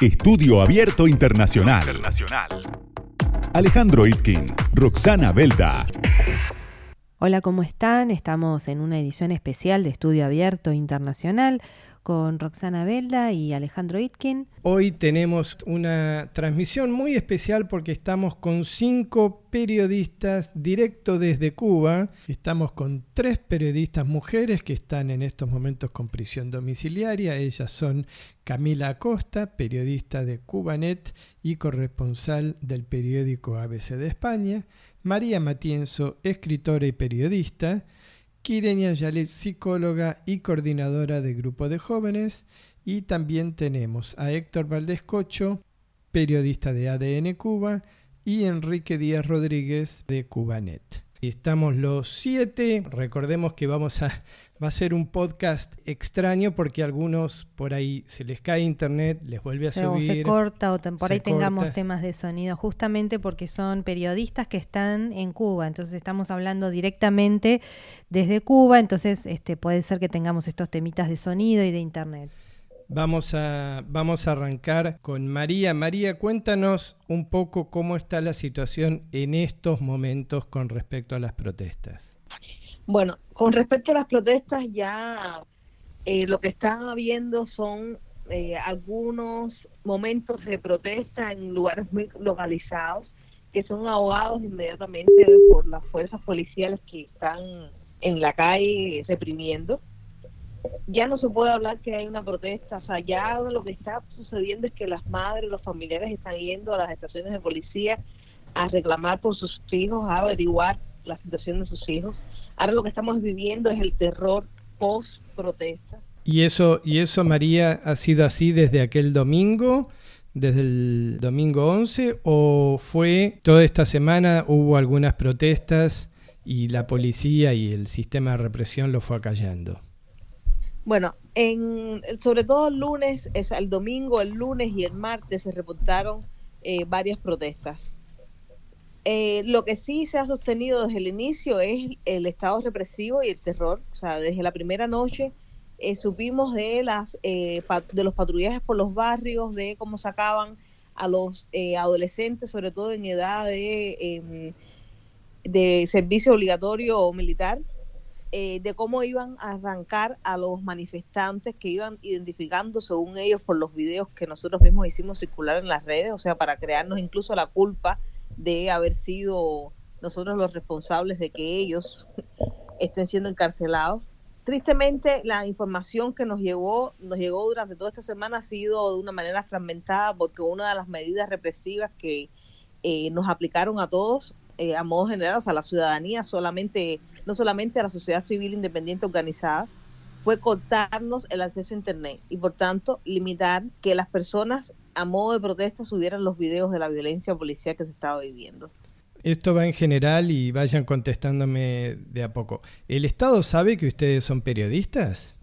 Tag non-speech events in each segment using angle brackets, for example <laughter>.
Estudio Abierto Internacional. Alejandro Itkin, Roxana Belda. Hola, ¿cómo están? Estamos en una edición especial de Estudio Abierto Internacional con Roxana Belda y Alejandro Itkin. Hoy tenemos una transmisión muy especial porque estamos con cinco periodistas directo desde Cuba. Estamos con tres periodistas mujeres que están en estos momentos con prisión domiciliaria. Ellas son Camila Acosta, periodista de Cubanet y corresponsal del periódico ABC de España. María Matienzo, escritora y periodista. Kirenia Yalil, psicóloga y coordinadora de grupo de jóvenes. Y también tenemos a Héctor Valdés Cocho, periodista de ADN Cuba, y Enrique Díaz Rodríguez de Cubanet. Estamos los siete. Recordemos que vamos a, <laughs> va a ser un podcast extraño porque a algunos por ahí se les cae internet, les vuelve a subir. O se corta o por ahí tengamos temas de sonido, justamente porque son periodistas que están en Cuba. Entonces estamos hablando directamente desde Cuba. Entonces este, puede ser que tengamos estos temitas de sonido y de internet. Vamos a, vamos a arrancar con María. María, cuéntanos un poco cómo está la situación en estos momentos con respecto a las protestas. Bueno, con respecto a las protestas ya eh, lo que están habiendo son eh, algunos momentos de protesta en lugares muy localizados que son ahogados inmediatamente por las fuerzas policiales que están en la calle reprimiendo ya no se puede hablar que hay una protesta, ya lo que está sucediendo es que las madres, los familiares están yendo a las estaciones de policía a reclamar por sus hijos, a averiguar la situación de sus hijos. Ahora lo que estamos viviendo es el terror post protesta. ¿Y eso, y eso María, ha sido así desde aquel domingo? desde el domingo 11 o fue toda esta semana hubo algunas protestas y la policía y el sistema de represión lo fue acallando? Bueno, en, sobre todo el lunes, es el domingo, el lunes y el martes se reportaron eh, varias protestas. Eh, lo que sí se ha sostenido desde el inicio es el estado represivo y el terror. O sea, desde la primera noche eh, supimos de, las, de los patrullajes por los barrios, de cómo sacaban a los adolescentes, sobre todo en edad de, em, de servicio obligatorio o militar, eh, de cómo iban a arrancar a los manifestantes que iban identificando según ellos por los videos que nosotros mismos hicimos circular en las redes, o sea, para crearnos incluso la culpa de haber sido nosotros los responsables de que ellos <laughs> estén siendo encarcelados. Tristemente, la información que nos llegó, nos llegó durante toda esta semana ha sido de una manera fragmentada porque una de las medidas represivas que eh, nos aplicaron a todos, eh, a modo general, o sea, la ciudadanía, solamente no solamente a la sociedad civil independiente organizada, fue cortarnos el acceso a Internet y por tanto limitar que las personas a modo de protesta subieran los videos de la violencia policial que se estaba viviendo. Esto va en general y vayan contestándome de a poco. ¿El Estado sabe que ustedes son periodistas?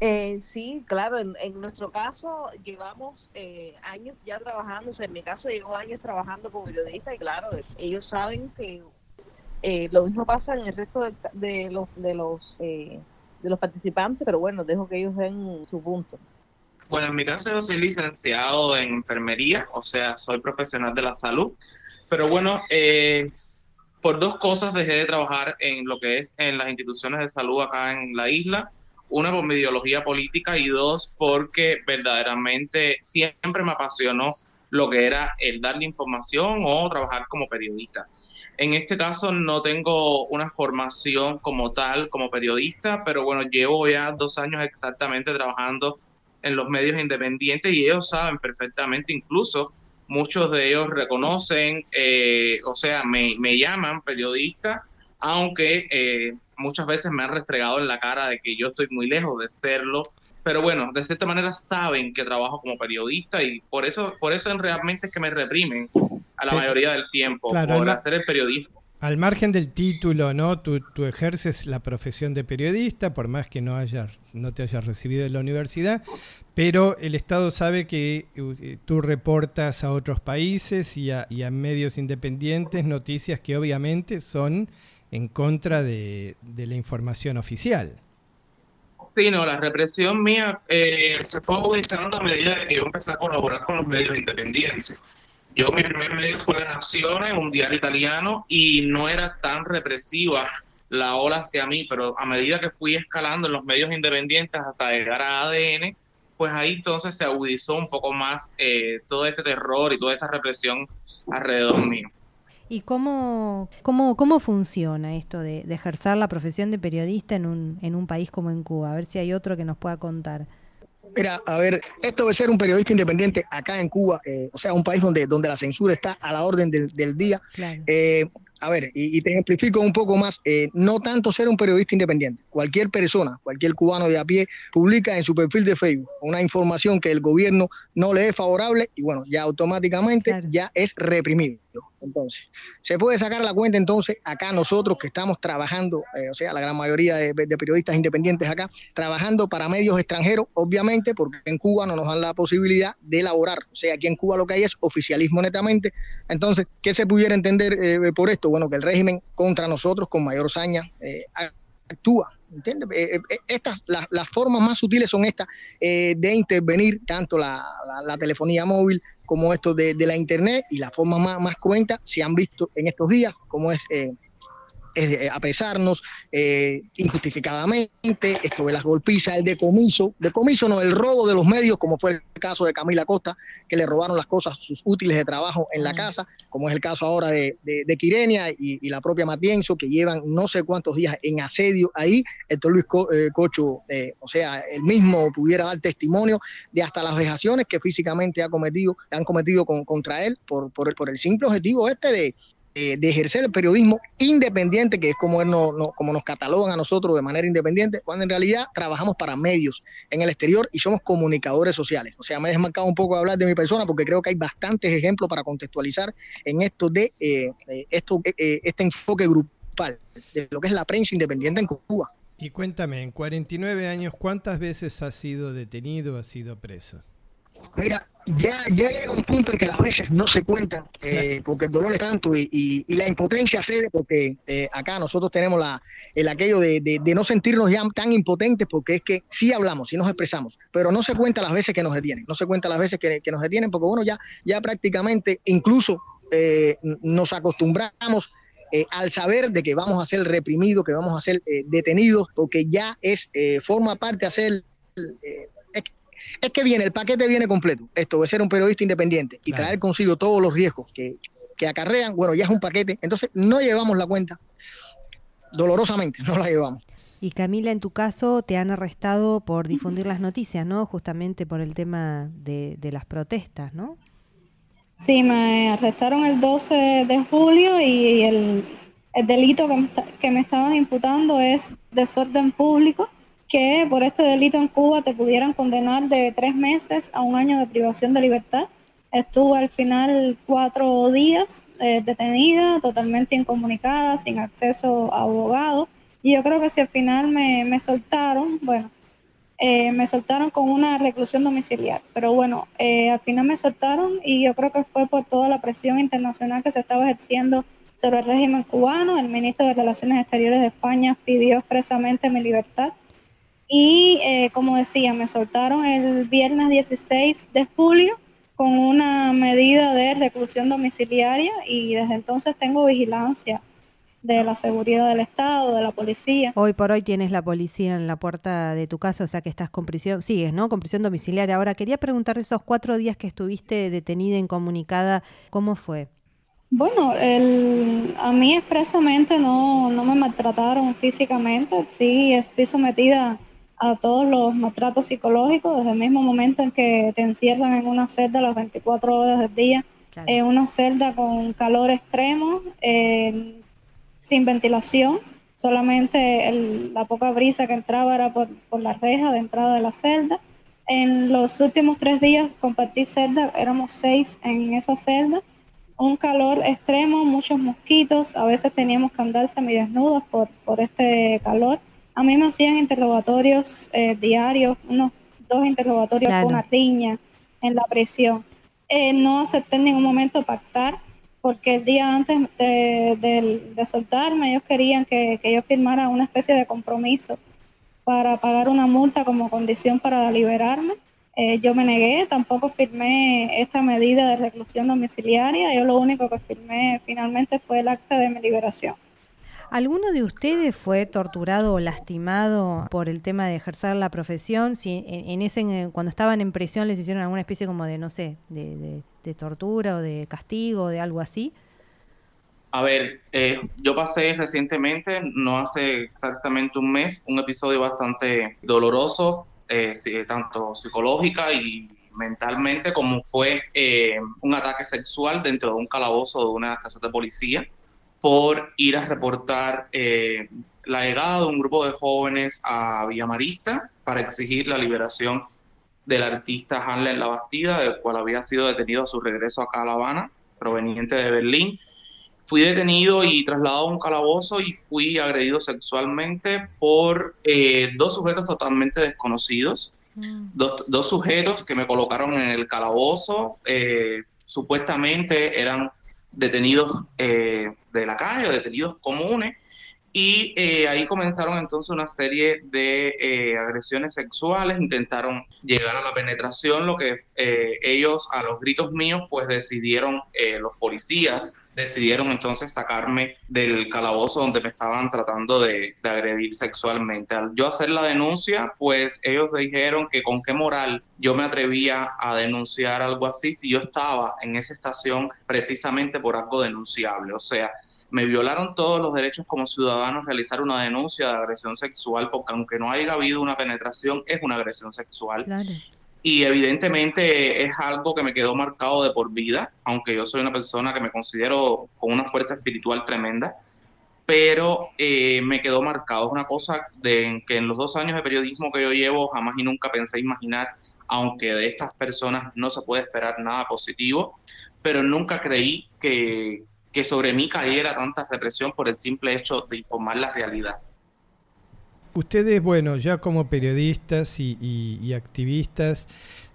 Eh, sí, claro, en, nuestro caso llevamos eh, años ya trabajando, o sea, en mi caso llevo años trabajando como periodista y claro, ellos saben que eh, lo mismo pasa en el resto de, los de los eh, de los participantes, pero bueno, dejo que ellos den su punto. Bueno, en mi caso yo soy licenciado en enfermería, o sea, soy profesional de la salud, pero bueno, eh, por dos cosas dejé de trabajar en lo que es en las instituciones de salud acá en la isla. Una por mi ideología política y dos porque verdaderamente siempre me apasionó lo que era el darle información o trabajar como periodista. En este caso no tengo una formación como tal, como periodista, pero bueno, llevo ya dos años exactamente trabajando en los medios independientes y ellos saben perfectamente, incluso muchos de ellos reconocen, eh, o sea, me, llaman periodista, aunque eh, muchas veces me han restregado en la cara de que yo estoy muy lejos de serlo, pero bueno, de cierta manera saben que trabajo como periodista y por eso, por eso realmente es que me reprimen a la mayoría del tiempo por hacer el periodismo. Al margen del título, ¿no? Tú, ejerces la profesión de periodista, por más que no hayas, no te hayas recibido en la universidad, pero el Estado sabe que eh, tú reportas a otros países y a, medios independientes noticias que obviamente son en contra de, de la información oficial. Sí, no, la represión mía eh, se fue agudizando a medida que yo empecé a colaborar con los medios independientes. Yo mi primer medio fue La Naciones, un diario italiano, y no era tan represiva la ola hacia mí, pero a medida que fui escalando en los medios independientes hasta llegar a ADN, pues ahí entonces se agudizó un poco más eh, todo este terror y toda esta represión alrededor mío. ¿Y cómo, cómo, cómo funciona esto de, ejercer la profesión de periodista en un, en un país como en Cuba? A ver si hay otro que nos pueda contar. Mira, a ver, esto de ser un periodista independiente acá en Cuba, eh, o sea, un país donde, donde la censura está a la orden del, día, eh, a ver, y, te ejemplifico un poco más, eh, no tanto ser un periodista independiente. Cualquier persona, cualquier cubano de a pie, publica en su perfil de Facebook una información que el gobierno no le es favorable y bueno, ya automáticamente ya es reprimido. Entonces, se puede sacar la cuenta entonces acá nosotros que estamos trabajando, eh, o sea, la gran mayoría de, periodistas independientes acá, trabajando para medios extranjeros, obviamente, porque en Cuba no nos dan la posibilidad de elaborar. O sea, aquí en Cuba lo que hay es oficialismo netamente. Entonces, ¿qué se pudiera entender eh, por esto? Bueno, que el régimen contra nosotros con mayor saña eh, actúa. ¿Entiendes? estas, las formas más sutiles son estas de intervenir tanto la telefonía móvil como esto de, la Internet y la forma más, más cruenta se han visto en estos días, como es eh, eh, apresarnos eh, injustificadamente, esto de las golpizas, el decomiso, decomiso no, el robo de los medios, como fue el caso de Camila Costa, que le robaron las cosas, sus útiles de trabajo en la casa, como es el caso ahora de, de, Quirenia y, la propia Matienzo, que llevan no sé cuántos días en asedio ahí. Héctor Luis eh, Cocho, o sea, él mismo pudiera dar testimonio de hasta las vejaciones que físicamente ha cometido, han cometido contra él por, por, por el simple objetivo este de eh, de ejercer el periodismo independiente, que es como, no, como nos catalogan a nosotros de manera independiente, cuando en realidad trabajamos para medios en el exterior y somos comunicadores sociales. O sea, me he desmarcado un poco de hablar de mi persona porque creo que hay bastantes ejemplos para contextualizar en esto de eh, eh, esto, este enfoque grupal de lo que es la prensa independiente en Cuba. Y cuéntame, en 49 años, ¿cuántas veces has sido detenido, has sido preso? Mira, ya, ya llega un punto en que las veces no se cuentan eh, porque el dolor es tanto y, la impotencia cede porque eh, acá nosotros tenemos la, el aquello de, de, no sentirnos ya tan impotentes porque es que sí hablamos, sí nos expresamos, pero no se cuenta las veces que nos detienen, no se cuenta las veces que, nos detienen porque bueno, ya, ya prácticamente incluso eh, nos acostumbramos al saber de que vamos a ser reprimidos, que vamos a ser detenidos, porque ya es forma parte de hacer es que viene, el paquete viene completo. Esto de ser un periodista independiente y traer consigo todos los riesgos que, acarrean, bueno, ya es un paquete. Entonces, no llevamos la cuenta. Dolorosamente, <laughs> no la llevamos. Y Camila, en tu caso, te han arrestado por difundir las noticias, ¿no? Justamente por el tema de, las protestas, ¿no? Sí, me arrestaron el 12 de julio y el, delito que me, que me estaban imputando es desorden público que por este delito en Cuba te pudieran condenar de tres meses a un año de privación de libertad. Estuve al final cuatro días eh, detenida, totalmente incomunicada, sin acceso a abogado. Y yo creo que si al final me, me soltaron, bueno, eh, me soltaron con una reclusión domiciliar. Pero bueno, eh, al final me soltaron y yo creo que fue por toda la presión internacional que se estaba ejerciendo sobre el régimen cubano. El ministro de Relaciones Exteriores de España pidió expresamente mi libertad y eh, como decía, me soltaron el viernes 16 de julio con una medida de reclusión domiciliaria y desde entonces tengo vigilancia de la seguridad del Estado, de la policía. Hoy por hoy tienes la policía en la puerta de tu casa, o sea que estás con prisión, sigues, ¿no? Con prisión domiciliaria. Ahora, quería preguntar esos cuatro días que estuviste detenida, incomunicada, ¿cómo fue? Bueno, el, a mí expresamente no, no me maltrataron físicamente, sí, estoy sometida a todos los maltratos psicológicos desde el mismo momento en que te encierran en una celda las 24 horas del día, en una celda con calor extremo, sin ventilación, solamente la poca brisa que entraba era por, por la reja de entrada de la celda. En los últimos tres días compartí celda, éramos seis en esa celda, un calor extremo, muchos mosquitos, a veces teníamos que andar semidesnudos por, por este calor a mí me hacían interrogatorios eh, diarios, unos dos interrogatorios con una riña en la prisión. Eh, no acepté en ningún momento pactar, porque el día antes de, soltarme ellos querían que, yo firmara una especie de compromiso para pagar una multa como condición para liberarme. Eh, yo me negué, tampoco firmé esta medida de reclusión domiciliaria, yo lo único que firmé finalmente fue el acta de mi liberación. ¿Alguno de ustedes fue torturado o lastimado por el tema de ejercer la profesión? Si en, ese cuando estaban en prisión les hicieron alguna especie como de no sé, de, tortura o de castigo o de algo así. A ver, eh, yo pasé recientemente, no hace exactamente un mes, un episodio bastante doloroso, eh, tanto psicológica y mentalmente, como fue eh, un ataque sexual dentro de un calabozo de una estación de policía por ir a reportar eh, la llegada de un grupo de jóvenes a Villamarista para exigir la liberación del artista Hanley La Bastida, del cual había sido detenido a su regreso acá a La Habana, proveniente de Berlín. Fui detenido y trasladado a un calabozo y fui agredido sexualmente por eh, dos sujetos totalmente desconocidos. Mm. Dos, sujetos que me colocaron en el calabozo, eh, supuestamente eran detenidos eh, de la calle, detenidos comunes, y eh, ahí comenzaron entonces una serie de eh, agresiones sexuales, intentaron llegar a la penetración, lo que eh, ellos a los gritos míos pues decidieron, los policías decidieron entonces sacarme del calabozo donde me estaban tratando de, de, agredir sexualmente. Al yo hacer la denuncia, pues ellos dijeron que con qué moral yo me atrevía a denunciar algo así si yo estaba en esa estación precisamente por algo denunciable. O sea, me violaron todos los derechos como ciudadanos realizar una denuncia de agresión sexual, porque aunque no haya habido una penetración, es una agresión sexual. Y evidentemente es algo que me quedó marcado de por vida, aunque yo soy una persona que me considero con una fuerza espiritual tremenda, pero eh, me quedó marcado. Es una cosa de que en los dos años de periodismo que yo llevo jamás y nunca pensé imaginar, aunque de estas personas no se puede esperar nada positivo, pero nunca creí que, que sobre mí cayera tanta represión por el simple hecho de informar la realidad. Ustedes, bueno, ya como periodistas y, activistas,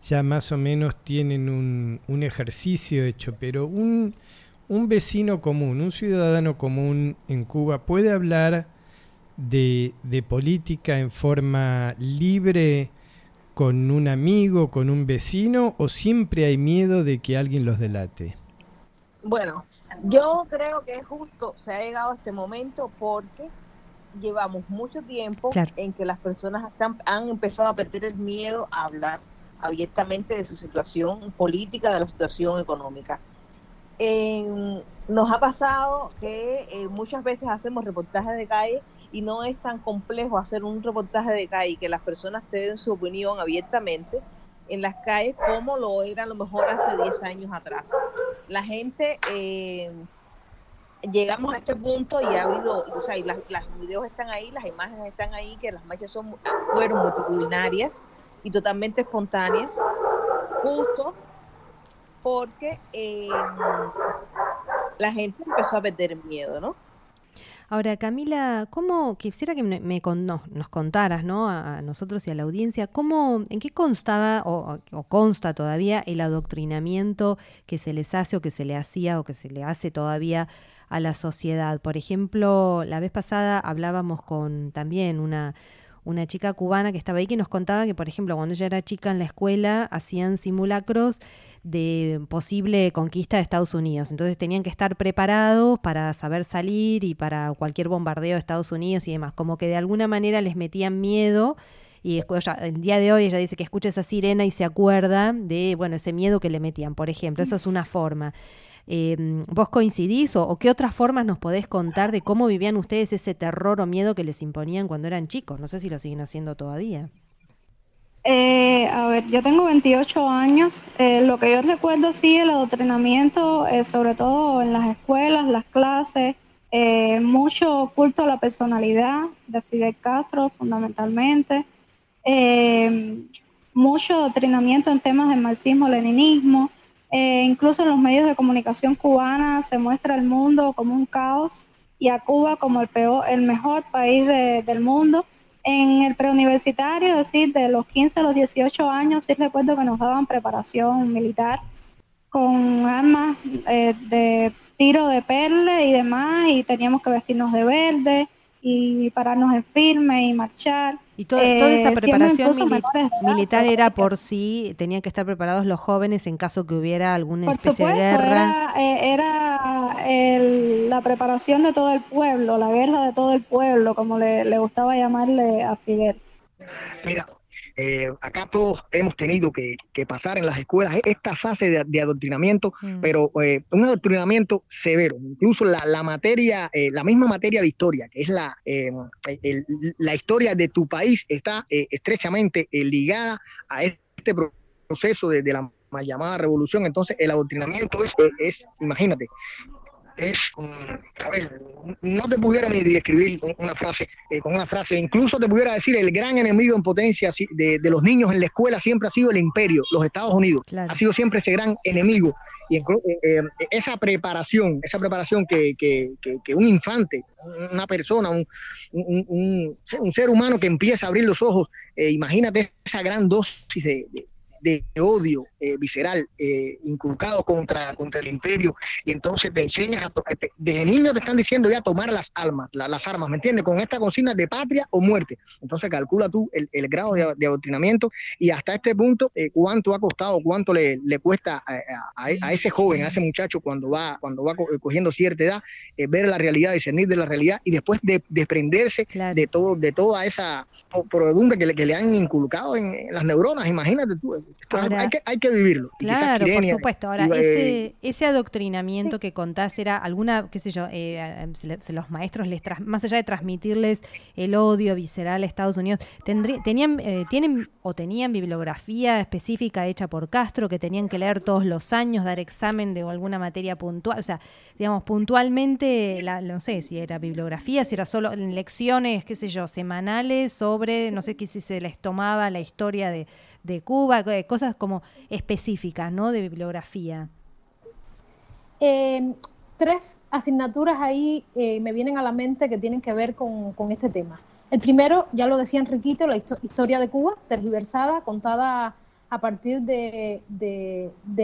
ya más o menos tienen un, ejercicio hecho, pero un, vecino común, un ciudadano común en Cuba puede hablar de, de política en forma libre con un amigo, con un vecino, o siempre hay miedo de que alguien los delate? Bueno, yo creo que es justo, se ha llegado a este momento porque llevamos mucho tiempo en que las personas han empezado a perder el miedo a hablar abiertamente de su situación política, de la situación económica. nos ha pasado que eh, muchas veces hacemos reportajes de calle y no es tan complejo hacer un reportaje de calle que las personas te den su opinión abiertamente en las calles como lo era a lo mejor hace 10 años atrás. La gente, eh, llegamos a este punto y ha habido, o sea, y las, videos están ahí, las imágenes están ahí, que las marchas son, fueron multitudinarias y totalmente espontáneas, justo porque eh, la gente empezó a perder miedo, ¿no? Ahora, Camila, ¿cómo quisiera que me, nos contaras, ¿no? A, nosotros y a la audiencia, ¿cómo, en qué constaba o, consta todavía el adoctrinamiento que se les hace o que se le hacía o que se le hace todavía a la sociedad? Por ejemplo, la vez pasada hablábamos con también una una chica cubana que estaba ahí que nos contaba que, por ejemplo, cuando ella era chica en la escuela hacían simulacros de posible conquista de Estados Unidos. Entonces tenían que estar preparados para saber salir y para cualquier bombardeo de Estados Unidos y demás. Como que de alguna manera les metían miedo. Y el día de hoy ella dice que escucha esa sirena y se acuerda de, bueno, ese miedo que le metían, por ejemplo. Eso es una forma. Em, ¿Vos coincidís o, o, qué otras formas nos podés contar de cómo vivían ustedes ese terror o miedo que les imponían cuando eran chicos? No sé si lo siguen haciendo todavía. Eh, a ver, yo tengo 28 años. Eh, lo que yo recuerdo, sí, el adoctrinamiento, eh, sobre todo en las escuelas, las clases, mucho culto a la personalidad de Fidel Castro, fundamentalmente. mucho adoctrinamiento en temas del marxismo-leninismo. incluso en los medios de comunicación cubana se muestra el mundo como un caos y a Cuba como el, peor, el mejor país del mundo en el preuniversitario, es decir, de los 15 a los 18 años, sí recuerdo que nos daban preparación militar con armas eh, de tiro de perle y demás, y teníamos que vestirnos de verde y pararnos en firme y marchar. Y toda esa preparación militar era por si tenían que estar preparados los jóvenes en caso que hubiera alguna especie de guerra. Era, era la preparación de todo el pueblo, la guerra de todo el pueblo, como le, le gustaba llamarle a Fidel. Mira, eh, acá todos hemos tenido que, pasar en las escuelas esta fase de, adoctrinamiento, mm. pero eh, un adoctrinamiento severo. Incluso la, materia, eh, la misma materia de historia, que es la, la historia de tu país, está estrechamente ligada a este proceso de, la mal llamada revolución. Entonces, el adoctrinamiento es, es imagínate, es, a ver, no te pudiera ni describir una frase, eh, con una frase, incluso te pudiera decir el gran enemigo en potencia de, los niños en la escuela siempre ha sido el imperio, los Estados Unidos, ha sido siempre ese gran enemigo. Y eh, eh, esa preparación, esa preparación que, que, que, un infante, una persona, un, un, un, ser humano que empieza a abrir los ojos, imagínate esa gran dosis de de odio eh, visceral eh, inculcado contra, contra el imperio. Y entonces te enseñas a desde niño te están diciendo ya tomar las armas las armas me entiendes con esta consigna de patria o muerte. Entonces calcula tú el, grado de, adoctrinamiento y hasta este punto eh, cuánto ha costado cuánto le, le cuesta a, ese joven a ese muchacho cuando va cuando va cogiendo cierta edad ver la realidad discernir de la realidad y después de desprenderse de todo de toda esa por que le, que le han inculcado en, las neuronas, imagínate tú. hay, que, hay que vivirlo. Claro, por supuesto. Ahora, ese, ese adoctrinamiento que contás era alguna, qué sé yo, eh, los maestros, les más allá de transmitirles el odio visceral a Estados Unidos, tenían, eh, tienen o tenían bibliografía específica hecha por Castro que tenían que leer todos los años, dar examen de alguna materia puntual, o sea, digamos, puntualmente, la, no sé si era bibliografía, si era solo en lecciones, qué sé yo, semanales o no sé si se les tomaba la historia de, Cuba, eh, cosas como específicas, ¿no? De bibliografía. Em, tres asignaturas ahí eh, me vienen a la mente que tienen que ver con, este tema. El primero, ya lo decía Enriquito, la historia de Cuba, tergiversada, contada a partir de,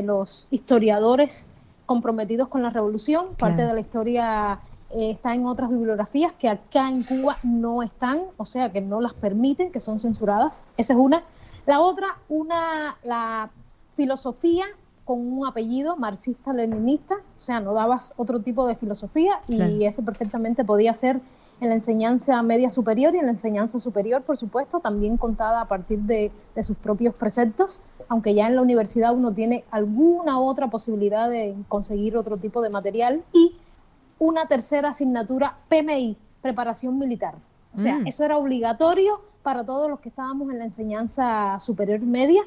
los historiadores comprometidos con la revolución, parte de la historia eh, está en otras bibliografías que acá en Cuba no están, o sea, que no las permiten, que son censuradas. Esa es una. La otra, una, la filosofía con un apellido marxista-leninista, o sea, no dabas otro tipo de filosofía y ese perfectamente podía ser en la enseñanza media superior y en la enseñanza superior, por supuesto, también contada a partir de, de, sus propios preceptos, aunque ya en la universidad uno tiene alguna otra posibilidad de conseguir otro tipo de material. Y una tercera asignatura PMI, preparación militar. O sea, mm. eso era obligatorio para todos los que estábamos en la enseñanza superior media.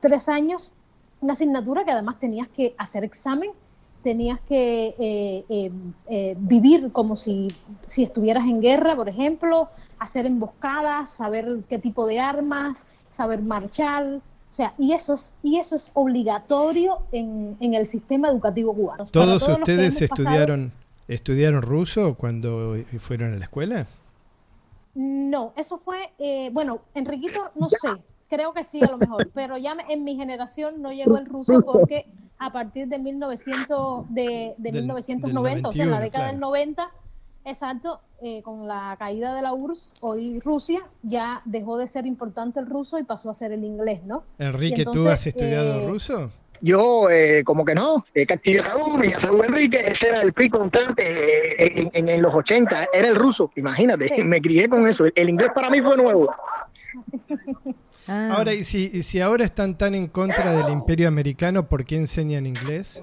Tres años, una asignatura que además tenías que hacer examen, tenías que eh, eh, eh, vivir como si, si estuvieras en guerra, por ejemplo, hacer emboscadas, saber qué tipo de armas, saber marchar, o sea, y eso es, y eso es obligatorio en, en el sistema educativo cubano. Todos, ustedes estudiaron ¿Estudiaron ruso cuando fueron a la escuela? No, eso fue, eh, bueno, Enriquito, no sé, creo que sí a lo mejor, <laughs> pero ya en mi generación no llegó el ruso porque a partir de 1900, de, de 1990, o sea, en la década del 90, exacto, eh, con la caída de la URSS, hoy Rusia, ya dejó de ser importante el ruso y pasó a ser el inglés, ¿no? Enrique, ¿tú has estudiado eh, ruso? Yo, eh, como que no, eh, Castillo y Saúl Enrique, ese era el PRI constante eh, en, los 80, era el ruso, imagínate, me crié con eso. El, inglés para mí fue nuevo. Ah. Ahora, y si, y si ahora están tan en contra del imperio americano, ¿por qué enseñan inglés?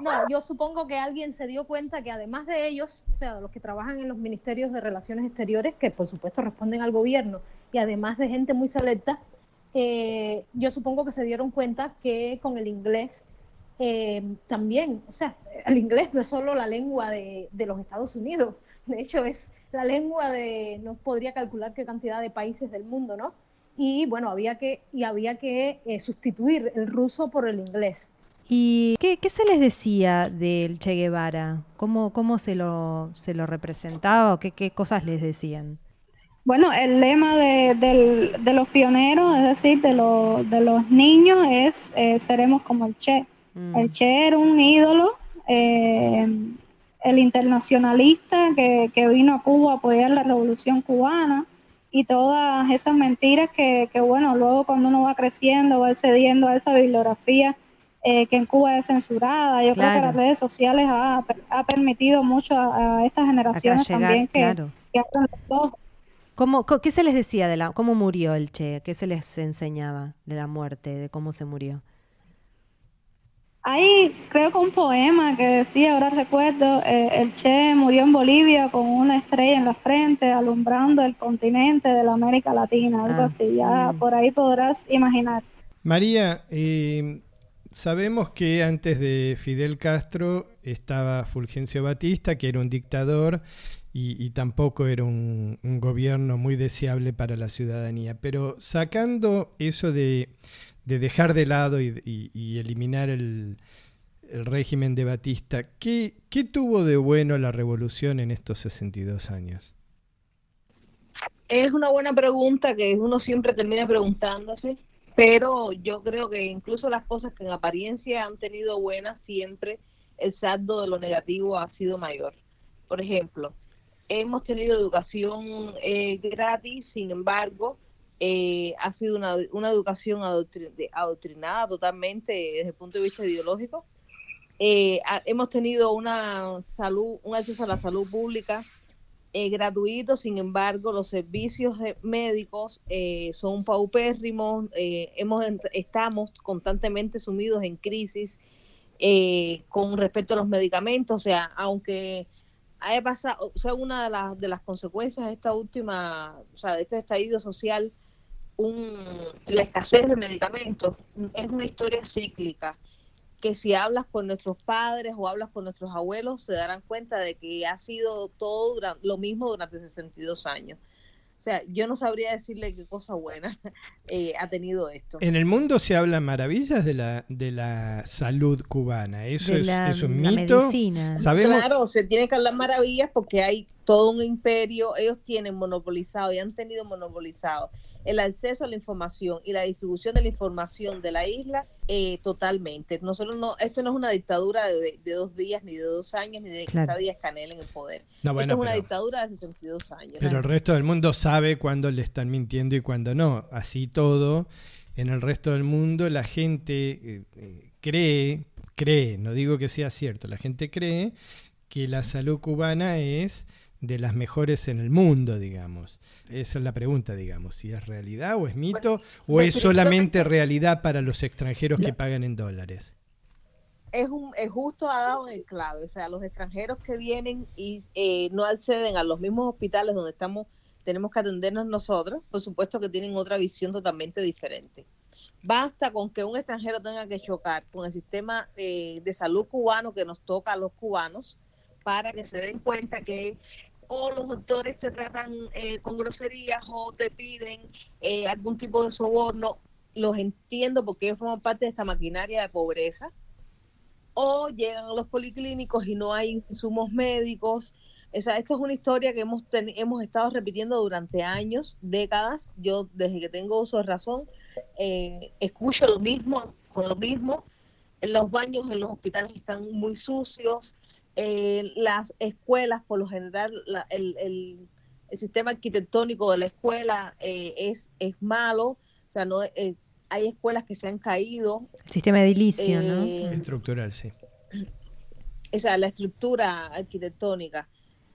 No, yo supongo que alguien se dio cuenta que además de ellos, o sea, los que trabajan en los ministerios de Relaciones Exteriores, que por supuesto responden al gobierno, y además de gente muy selecta, eh, yo supongo que se dieron cuenta que con el inglés eh, también, o sea, <laughs> el inglés no es solo la lengua de, los Estados Unidos, <laughs> de hecho es la lengua de, no podría calcular qué cantidad de países del mundo, ¿no? Y bueno, había que, y había que eh, sustituir el ruso por el inglés. ¿Y qué, se les decía del Che Guevara? ¿Cómo, cómo se, lo, se lo representaba qué, qué cosas les decían? Bueno, el lema de, los pioneros, es decir, de, de los niños, es eh, seremos como el Che. Mm. El Che era un ídolo, eh, el internacionalista que, vino a Cuba a apoyar la revolución cubana y todas esas mentiras que, bueno, luego cuando uno va creciendo, va cediendo a esa bibliografía eh, que en Cuba es censurada. Yo creo que las redes sociales ha, permitido mucho a, estas generaciones también que, claro. que ¿Cómo, ¿Qué se les decía de la, cómo murió el Che? ¿Qué se les enseñaba de la muerte, de cómo se murió? Hay, creo que un poema que decía, ahora recuerdo, eh, el Che murió en Bolivia con una estrella en la frente, alumbrando el continente de la América Latina, algo ah, así, ya mm. por ahí podrás imaginar. María, eh, sabemos que antes de Fidel Castro estaba Fulgencio Batista, que era un dictador y, tampoco era un, gobierno muy deseable para la ciudadanía. Pero sacando eso de, dejar de lado y, eliminar el, régimen de Batista, ¿qué, tuvo de bueno la revolución en estos 62 años? Es una buena pregunta que uno siempre termina preguntándose, pero yo creo que incluso las cosas que en apariencia han tenido buenas, siempre el saldo de lo negativo ha sido mayor. Por ejemplo, hemos tenido educación eh, gratis, sin embargo, eh, ha sido una, una educación adoctrinada totalmente desde el punto de vista ideológico. Eh, hemos tenido una salud, un acceso a la salud pública gratuito, sin embargo, los servicios médicos son paupérrimos, hemos, estamos constantemente sumidos en crisis con respecto a los medicamentos, o sea, aunque haya pasado, o sea, una de las, de las consecuencias de esta última, o sea, de este estallido social, un, la escasez de medicamentos, es una historia cíclica que si hablas con nuestros padres o hablas con nuestros abuelos se darán cuenta de que ha sido todo lo mismo durante 62 años. O sea, yo no sabría decirle qué cosa buena <laughs> eh, ha tenido esto. En el mundo se habla maravillas de la, de la salud cubana. Eso es, un mito. ¿Sabemos? Claro, se tiene que hablar maravillas porque hay todo un imperio. Ellos tienen monopolizado y han tenido monopolizado el acceso a la información y la distribución de la información de la isla eh, totalmente. Nosotros no, esto no es una dictadura de, dos días, ni de dos años, ni de que está Díaz Canel en el poder. esto es una dictadura de 62 años. Pero el resto del mundo sabe cuándo le están mintiendo y cuándo no. Así todo, en el resto del mundo la gente eh, eh, cree, cree, no digo que sea cierto, la gente cree que la salud cubana es de las mejores en el mundo, digamos. Esa es la pregunta, digamos, si es realidad o es mito o es solamente realidad para los extranjeros que pagan en dólares. Es, un, es justo ha dado el clave, o sea, los extranjeros que vienen y eh, no acceden a los mismos hospitales donde estamos, tenemos que atendernos nosotros, por supuesto que tienen otra visión totalmente diferente. Basta con que un extranjero tenga que chocar con el sistema eh, de salud cubano que nos toca a los cubanos para que se den cuenta que o los doctores te tratan eh, con groserías o te piden eh, algún tipo de soborno, los entiendo porque ellos forman parte de esta maquinaria de pobreza, o llegan a los policlínicos y no hay insumos médicos. O sea, esta es una historia que hemos, hemos estado repitiendo durante años, décadas. Yo, desde que tengo uso de razón, eh, escucho lo mismo, con lo mismo. Los baños en los hospitales están muy sucios, eh, las escuelas, por lo general, el, el, sistema arquitectónico de la escuela eh, es, es malo, o sea, no eh, hay escuelas que se han caído. El sistema edilicio, ¿no? Estructural, sí. Esa, la estructura arquitectónica.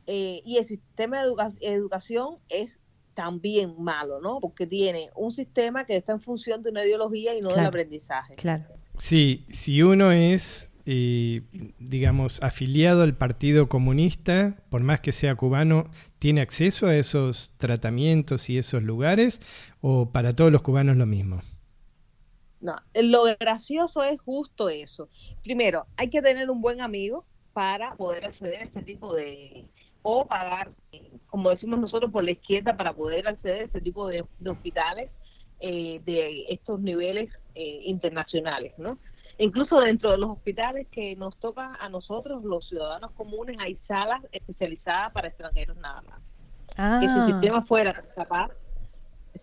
y el sistema de educación es también malo, ¿no? Porque tiene un sistema que está en función de una ideología y no del aprendizaje. Claro. Sí, si uno es digamos, afiliado al Partido Comunista, por más que sea cubano, tiene acceso a esos tratamientos y esos lugares o para todos los cubanos lo mismo? No, lo gracioso es justo eso. Primero, hay que tener un buen amigo para poder acceder a este tipo de, o pagar, como decimos nosotros, por la izquierda para poder acceder a este tipo de, hospitales eh, de estos niveles eh, internacionales, ¿no? Incluso dentro de los hospitales que nos toca a nosotros, los ciudadanos comunes, hay salas especializadas para extranjeros nada más. Ah. si el sistema fuera tan capaz,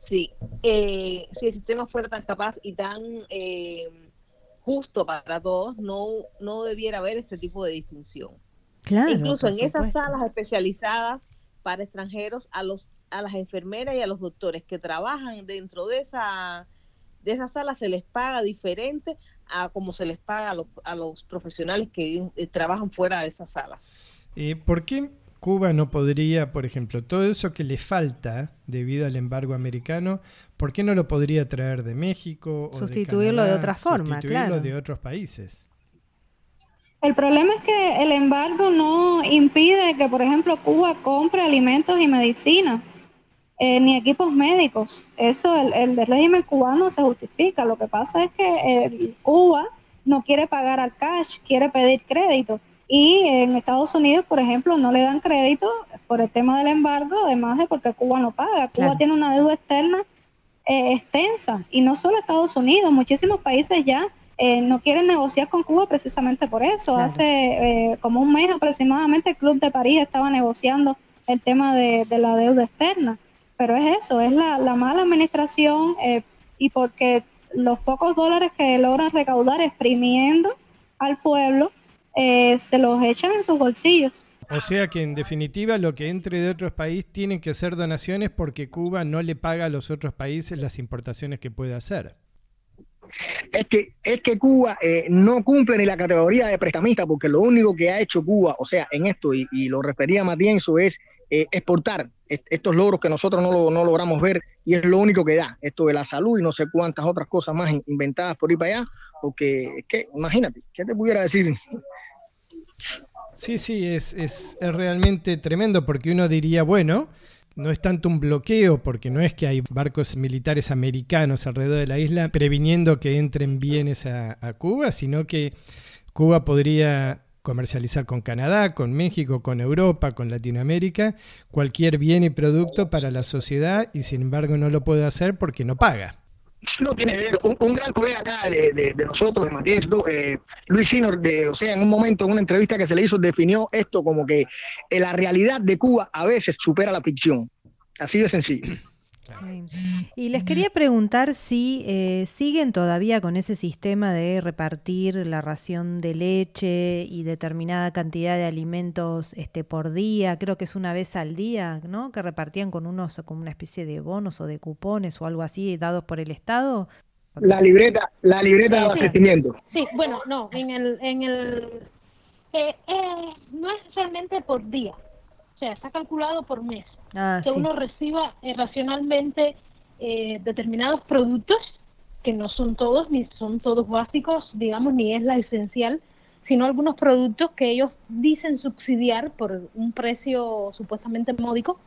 sí, eh, si el sistema fuera tan capaz y tan eh, justo para todos, no, no debiera haber este tipo de distinción. incluso en esas salas especializadas para extranjeros, a los a las enfermeras y a los doctores que trabajan dentro de esa de esa sala se les paga diferente a como se les paga a los, a los profesionales que eh, trabajan fuera de esas salas. Eh, ¿Por qué Cuba no podría, por ejemplo, todo eso que le falta debido al embargo americano, ¿por qué no lo podría traer de México o sustituirlo de, otra forma, sustituirlo de otros países? El problema es que el embargo no impide que, por ejemplo, Cuba compre alimentos y medicinas, eh, ni equipos médicos. Eso, el, el, régimen cubano se justifica. Lo que pasa es que Cuba no quiere pagar al cash, quiere pedir crédito. Y en Estados Unidos, por ejemplo, no le dan crédito por el tema del embargo, además de porque Cuba no paga. Cuba tiene una deuda externa eh, extensa y no solo Estados Unidos, muchísimos países ya eh, no quieren negociar con Cuba precisamente por eso. Hace eh, como un mes aproximadamente el Club de París estaba negociando el tema de, la deuda externa. Pero es eso, es la, mala administración eh, y porque los pocos dólares que logran recaudar exprimiendo al pueblo se los echan en sus bolsillos. O sea que en definitiva lo que entre de otros países tienen que ser donaciones porque Cuba no le paga a los otros países las importaciones que puede hacer es que, es que Cuba eh, no cumple ni la categoría de prestamista, porque lo único que ha hecho Cuba, o sea, en esto, y, lo refería Matienzo, es eh, exportar estos logros que nosotros no, lo, no logramos ver, y es lo único que da, esto de la salud y no sé cuántas otras cosas más inventadas por ir para allá, porque, que, imagínate, ¿qué te pudiera decir? Sí, sí, es, es, es realmente tremendo, porque uno diría, bueno, no es tanto un bloqueo, porque no es que hay barcos militares americanos alrededor de la isla previniendo que entren bienes a, Cuba, sino que Cuba podría comercializar con Canadá, con México, con Europa, con Latinoamérica, cualquier bien y producto para la sociedad y sin embargo no lo puede hacer porque no paga. No tiene un, un gran colega acá de, nosotros, de Matías, eh, Luis Sinor, de, o sea, en un momento, en una entrevista que se le hizo, definió esto como que eh, la realidad de Cuba a veces supera la ficción. Así de sencillo. Y les quería preguntar si eh, siguen todavía con ese sistema de repartir la ración de leche y determinada cantidad de alimentos este, por día, creo que es una vez al día, ¿no? Que repartían con unos, con una especie de bonos o de cupones o algo así dados por el Estado. La libreta, la libreta de abastecimiento. Sí, bueno, no, en el, en el, eh, eh, no es realmente por día, o sea, está calculado por mes. Ah, que uno reciba eh, racionalmente eh, determinados productos, que no son todos, ni son todos básicos, digamos, ni es la esencial, sino algunos productos que ellos dicen subsidiar por un precio supuestamente módico.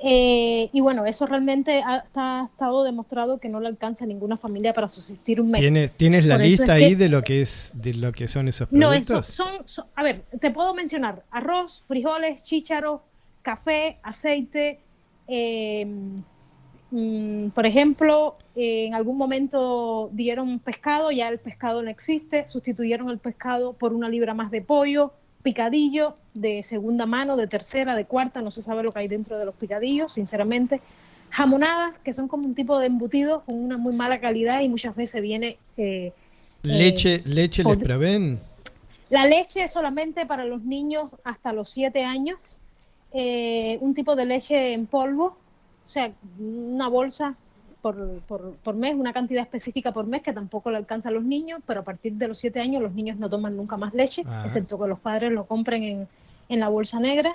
Eh, y bueno, eso realmente ha, estado demostrado que no le alcanza a ninguna familia para subsistir un mes. ¿Tienes, ¿tienes la lista ahí de lo que es de lo que son esos productos? No, son, a ver, te puedo mencionar arroz, frijoles, chícharo, café, aceite. Em, mm, por ejemplo, en algún momento dieron pescado, ya el pescado no existe, sustituyeron el pescado por una libra más de pollo, picadillo de segunda mano, de tercera, de cuarta, no se sabe lo que hay dentro de los picadillos, sinceramente. Jamonadas, que son como un tipo de embutido con una muy mala calidad y muchas veces viene... Eh, leche, eh, leche les prevén. La leche es solamente para los niños hasta los 7 años, eh, un tipo de leche en polvo, o sea, una bolsa por, por, mes, una cantidad específica por mes que tampoco le alcanza a los niños, pero a partir de los 7 años los niños no toman nunca más leche, ah. excepto que los padres lo compren en, en la bolsa negra.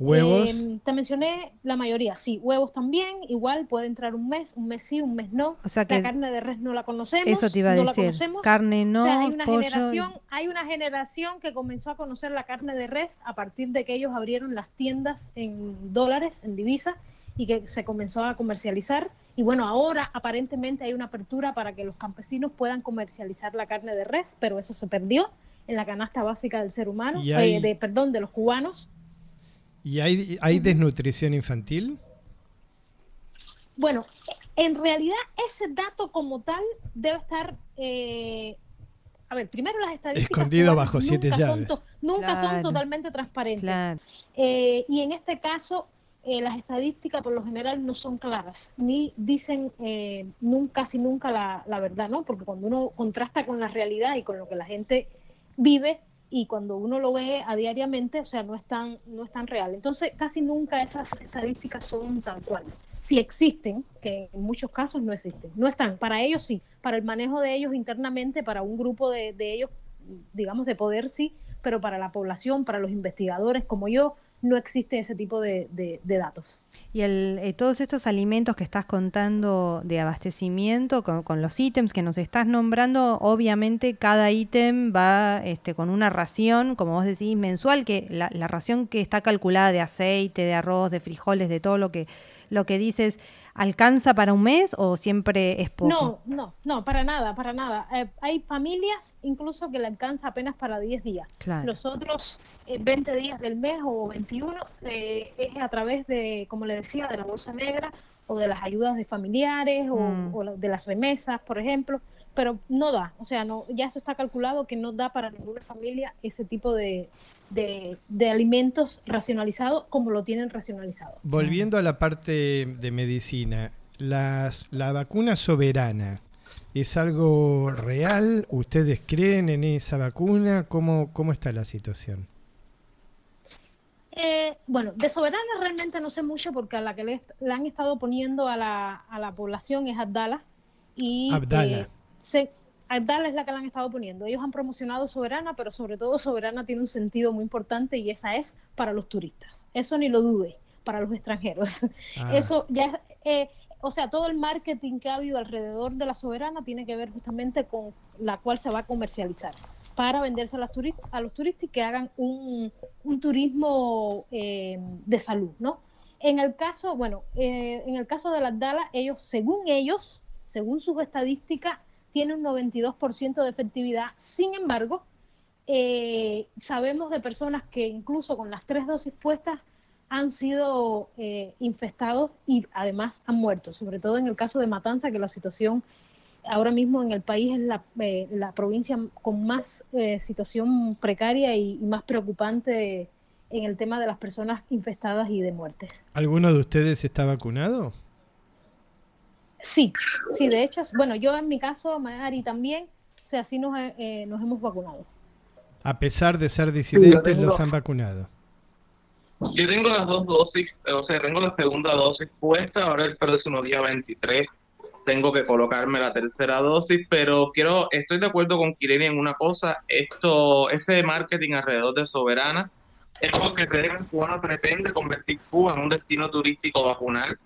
¿Huevos? Eh, te mencioné la mayoría, sí, huevos también, igual puede entrar un mes, un mes sí, un mes no. O sea que la carne de res no la conocemos. Eso te iba a decir. Carne no, hay una generación, hay una generación que comenzó a conocer la carne de res a partir de que ellos abrieron las tiendas en dólares, en divisa, y que se comenzó a comercializar. Y bueno, ahora aparentemente hay una apertura para que los campesinos puedan comercializar la carne de res, pero eso se perdió en la canasta básica del ser humano, eh, de, perdón, de los cubanos ¿Y hay, hay desnutrición infantil? Bueno, en realidad ese dato como tal debe estar... Eh, a ver, primero las estadísticas... Escondido bajo siete llaves. nunca son totalmente transparentes. Eh, y en este caso, eh, las estadísticas por lo general no son claras, ni dicen nunca, casi nunca la, la, verdad, ¿no? Porque cuando uno contrasta con la realidad y con lo que la gente vive, y cuando uno lo ve a diariamente, o sea, no es tan, no es tan real. Entonces, casi nunca esas estadísticas son tal cual. Si existen, que en muchos casos no existen, no están. Para ellos sí, para el manejo de ellos internamente, para un grupo de, de ellos, digamos, de poder sí, pero para la población, para los investigadores como yo, no existe ese tipo de, datos. Y el, eh, todos estos alimentos que estás contando de abastecimiento con, los ítems que nos estás nombrando, obviamente cada ítem va este, con una ración, como vos decís, mensual, que la, la ración que está calculada de aceite, de arroz, de frijoles, de todo lo que, lo que dices, ¿Alcanza para un mes o siempre es poco? No, no, no, para nada, para nada. Eh, hay familias incluso que le alcanza apenas para 10 días. Los otros 20 eh, días del mes o 21 eh, es a través de, como le decía, de la bolsa negra o de las ayudas de familiares o, mm. o de las remesas, por ejemplo pero no da, o sea, no, ya eso está calculado que no da para ninguna familia ese tipo de, de, alimentos racionalizados como lo tienen racionalizado. Volviendo a la parte de medicina, las, la vacuna soberana, ¿es algo real? ¿Ustedes creen en esa vacuna? ¿Cómo, cómo está la situación? Eh, bueno, de soberana realmente no sé mucho porque a la que le, han estado poniendo a la, a la población es Abdala. Y, Abdala. Eh, se, Abdala es la que la han estado poniendo. Ellos han promocionado Soberana, pero sobre todo Soberana tiene un sentido muy importante y esa es para los turistas. Eso ni lo dude, para los extranjeros. Ah. Eso ya, eh, o sea, todo el marketing que ha habido alrededor de la Soberana tiene que ver justamente con la cual se va a comercializar para venderse a, a los turistas y que hagan un, turismo eh, de salud, ¿no? En el caso, bueno, eh, en el caso de la Abdala, ellos, según ellos, según sus estadísticas, tiene un 92% de efectividad. Sin embargo, eh, sabemos de personas que incluso con las tres dosis puestas han sido eh, infestados y además han muerto, sobre todo en el caso de Matanza, que la situación ahora mismo en el país es la, eh, provincia con más situación precaria y, y, más preocupante en el tema de las personas infestadas y de muertes. ¿Alguno de ustedes está vacunado? Sí, sí, de hecho, bueno, yo en mi caso, Ari también, o sea, sí nos, eh, nos hemos vacunado. A pesar de ser disidentes, los han vacunado. Yo tengo las dos dosis, o sea, tengo la segunda dosis puesta, ahora el próximo día 23 tengo que colocarme la tercera dosis, pero quiero, estoy de acuerdo con Kireni en una cosa, esto, este marketing alrededor de Soberana es porque el cubano pretende convertir Cuba en un destino turístico vacunal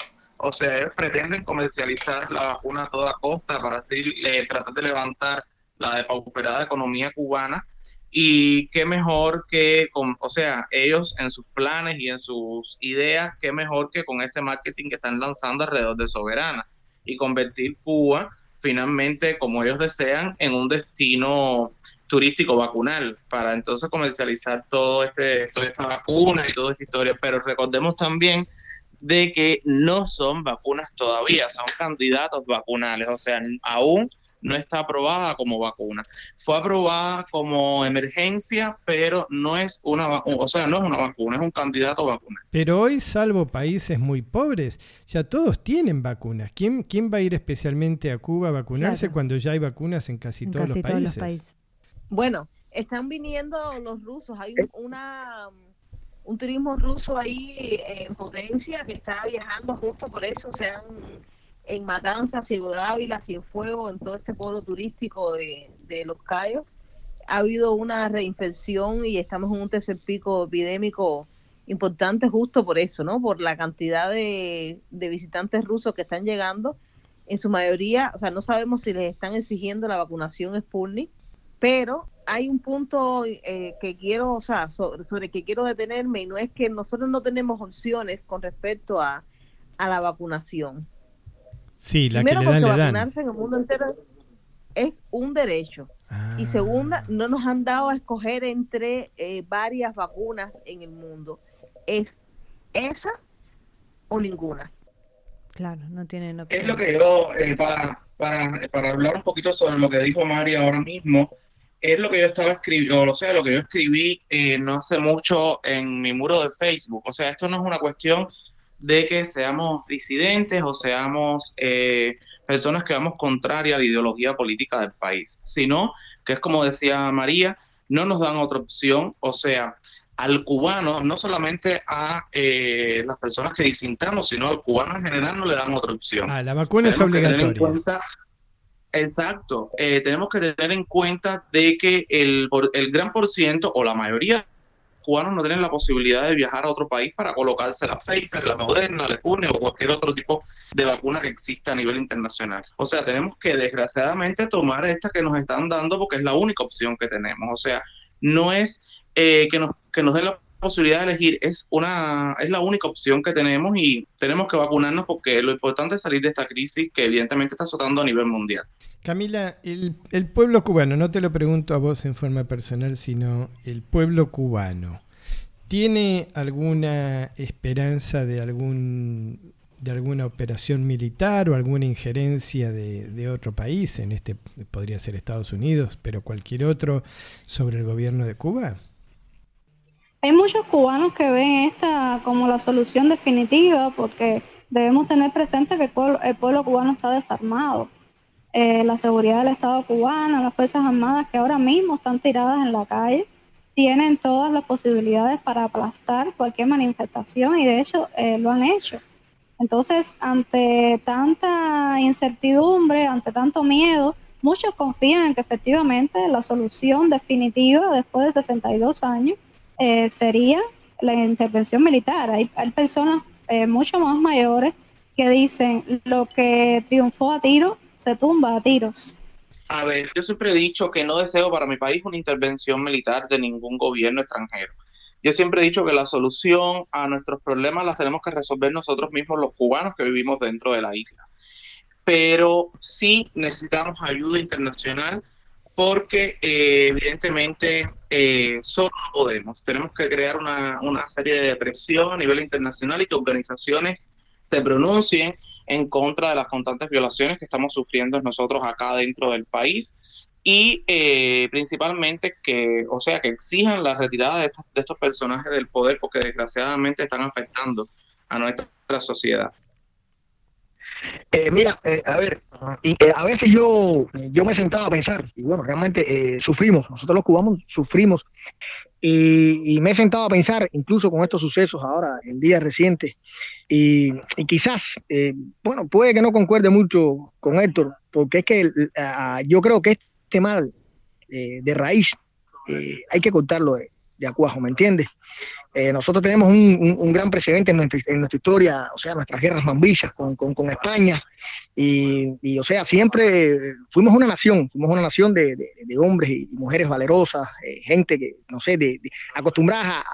o sea, ellos pretenden comercializar la vacuna a toda costa para así eh, tratar de levantar la depauperada economía cubana. Y qué mejor que, con, o sea, ellos en sus planes y en sus ideas, qué mejor que con este marketing que están lanzando alrededor de Soberana y convertir Cuba finalmente, como ellos desean, en un destino turístico vacunal para entonces comercializar todo este toda esta vacuna y toda esta historia pero recordemos también de que no son vacunas todavía, son candidatos vacunales, o sea, aún no está aprobada como vacuna. Fue aprobada como emergencia, pero no es una o sea, no es una vacuna, es un candidato vacunal. Pero hoy, salvo países muy pobres, ya todos tienen vacunas. ¿Quién, quién va a ir especialmente a Cuba a vacunarse cuando ya hay vacunas en casi, todos, los todos, los países? Bueno, están viniendo los rusos. Hay una un turismo ruso ahí eh, en potencia que está viajando justo por eso, o sea, en Matanzas, Ciudad Ávila, Cienfuegos, en todo este pueblo turístico de, Los Cayos. Ha habido una reinfección y estamos en un tercer pico epidémico importante justo por eso, ¿no? Por la cantidad de, de visitantes rusos que están llegando. En su mayoría, o sea, no sabemos si les están exigiendo la vacunación Sputnik, pero hay un punto eh, que quiero, o sea, sobre, el que quiero detenerme y no es que nosotros no tenemos opciones con respecto a, la vacunación. Sí, la que le dan, vacunarse en el mundo entero es, un derecho. Y ah. segunda, no nos han dado a escoger entre eh, varias vacunas en el mundo. Es esa o ninguna. Claro, no tienen opción. Es lo que yo, eh, para, para, para hablar un poquito sobre lo que dijo María ahora mismo, es lo que yo estaba escribiendo, o sea, lo que yo escribí eh, no hace mucho en mi muro de Facebook. O sea, esto no es una cuestión de que seamos disidentes o seamos eh, personas que vamos contraria a la ideología política del país, sino que es como decía María, no nos dan otra opción, o sea, al cubano, no solamente a eh, las personas que disintamos, sino al cubano en general no le dan otra opción. Ah, la vacuna es obligatoria. Exacto, eh, tenemos que tener en cuenta de que el, el gran por ciento o la mayoría cubanos no tienen la posibilidad de viajar a otro país para colocarse la Pfizer, la Moderna, la Sputnik o cualquier otro tipo de vacuna que exista a nivel internacional. O sea, tenemos que desgraciadamente tomar esta que nos están dando porque es la única opción que tenemos. O sea, no es eh, que nos que nos den la posibilidad de elegir es una es la única opción que tenemos y tenemos que vacunarnos porque lo importante es salir de esta crisis que evidentemente está azotando a nivel mundial. Camila, el, el pueblo cubano, no te lo pregunto a vos en forma personal, sino el pueblo cubano, ¿tiene alguna esperanza de algún de alguna operación militar o alguna injerencia de, de, otro país, en este podría ser Estados Unidos, pero cualquier otro, sobre el gobierno de Cuba? Hay muchos cubanos que ven esta como la solución definitiva porque debemos tener presente que el pueblo, cubano está desarmado. Eh, la seguridad del Estado cubano, las Fuerzas Armadas que ahora mismo están tiradas en la calle, tienen todas las posibilidades para aplastar cualquier manifestación y de hecho eh, lo han hecho. Entonces, ante tanta incertidumbre, ante tanto miedo, muchos confían en que efectivamente la solución definitiva después de 62 años eh, sería la intervención militar. Hay, personas eh, mucho más mayores que dicen lo que triunfó a tiro se tumba a tiros. A ver, yo siempre he dicho que no deseo para mi país una intervención militar de ningún gobierno extranjero. Yo siempre he dicho que la solución a nuestros problemas las tenemos que resolver nosotros mismos, los cubanos que vivimos dentro de la isla. Pero sí necesitamos ayuda internacional porque eh, evidentemente eh, solo podemos. Tenemos que crear una, una serie de presión a nivel internacional y que organizaciones se pronuncien en contra de las constantes violaciones que estamos sufriendo nosotros acá dentro del país y eh, principalmente que, o sea, que exijan la retirada de de estos personajes del poder porque desgraciadamente están afectando a nuestra sociedad. Eh, mira, eh, a ver, y, eh, a veces yo, yo me sentaba a pensar, y bueno, realmente sufrimos, nosotros los cubanos sufrimos, y, me he sentado a pensar, incluso con estos sucesos ahora, en días recientes, y, quizás, bueno, puede que no concuerde mucho con Héctor, porque es que yo creo que este mal de raíz hay que cortarlo de acuajo, ¿me entiendes? Eh, nosotros tenemos un, gran precedente en nuestra, historia, o sea, nuestras guerras mambisas con, España, y, o sea, siempre fuimos una nación, fuimos una nación de, hombres y mujeres valerosas, eh, gente que, no sé, de, acostumbrada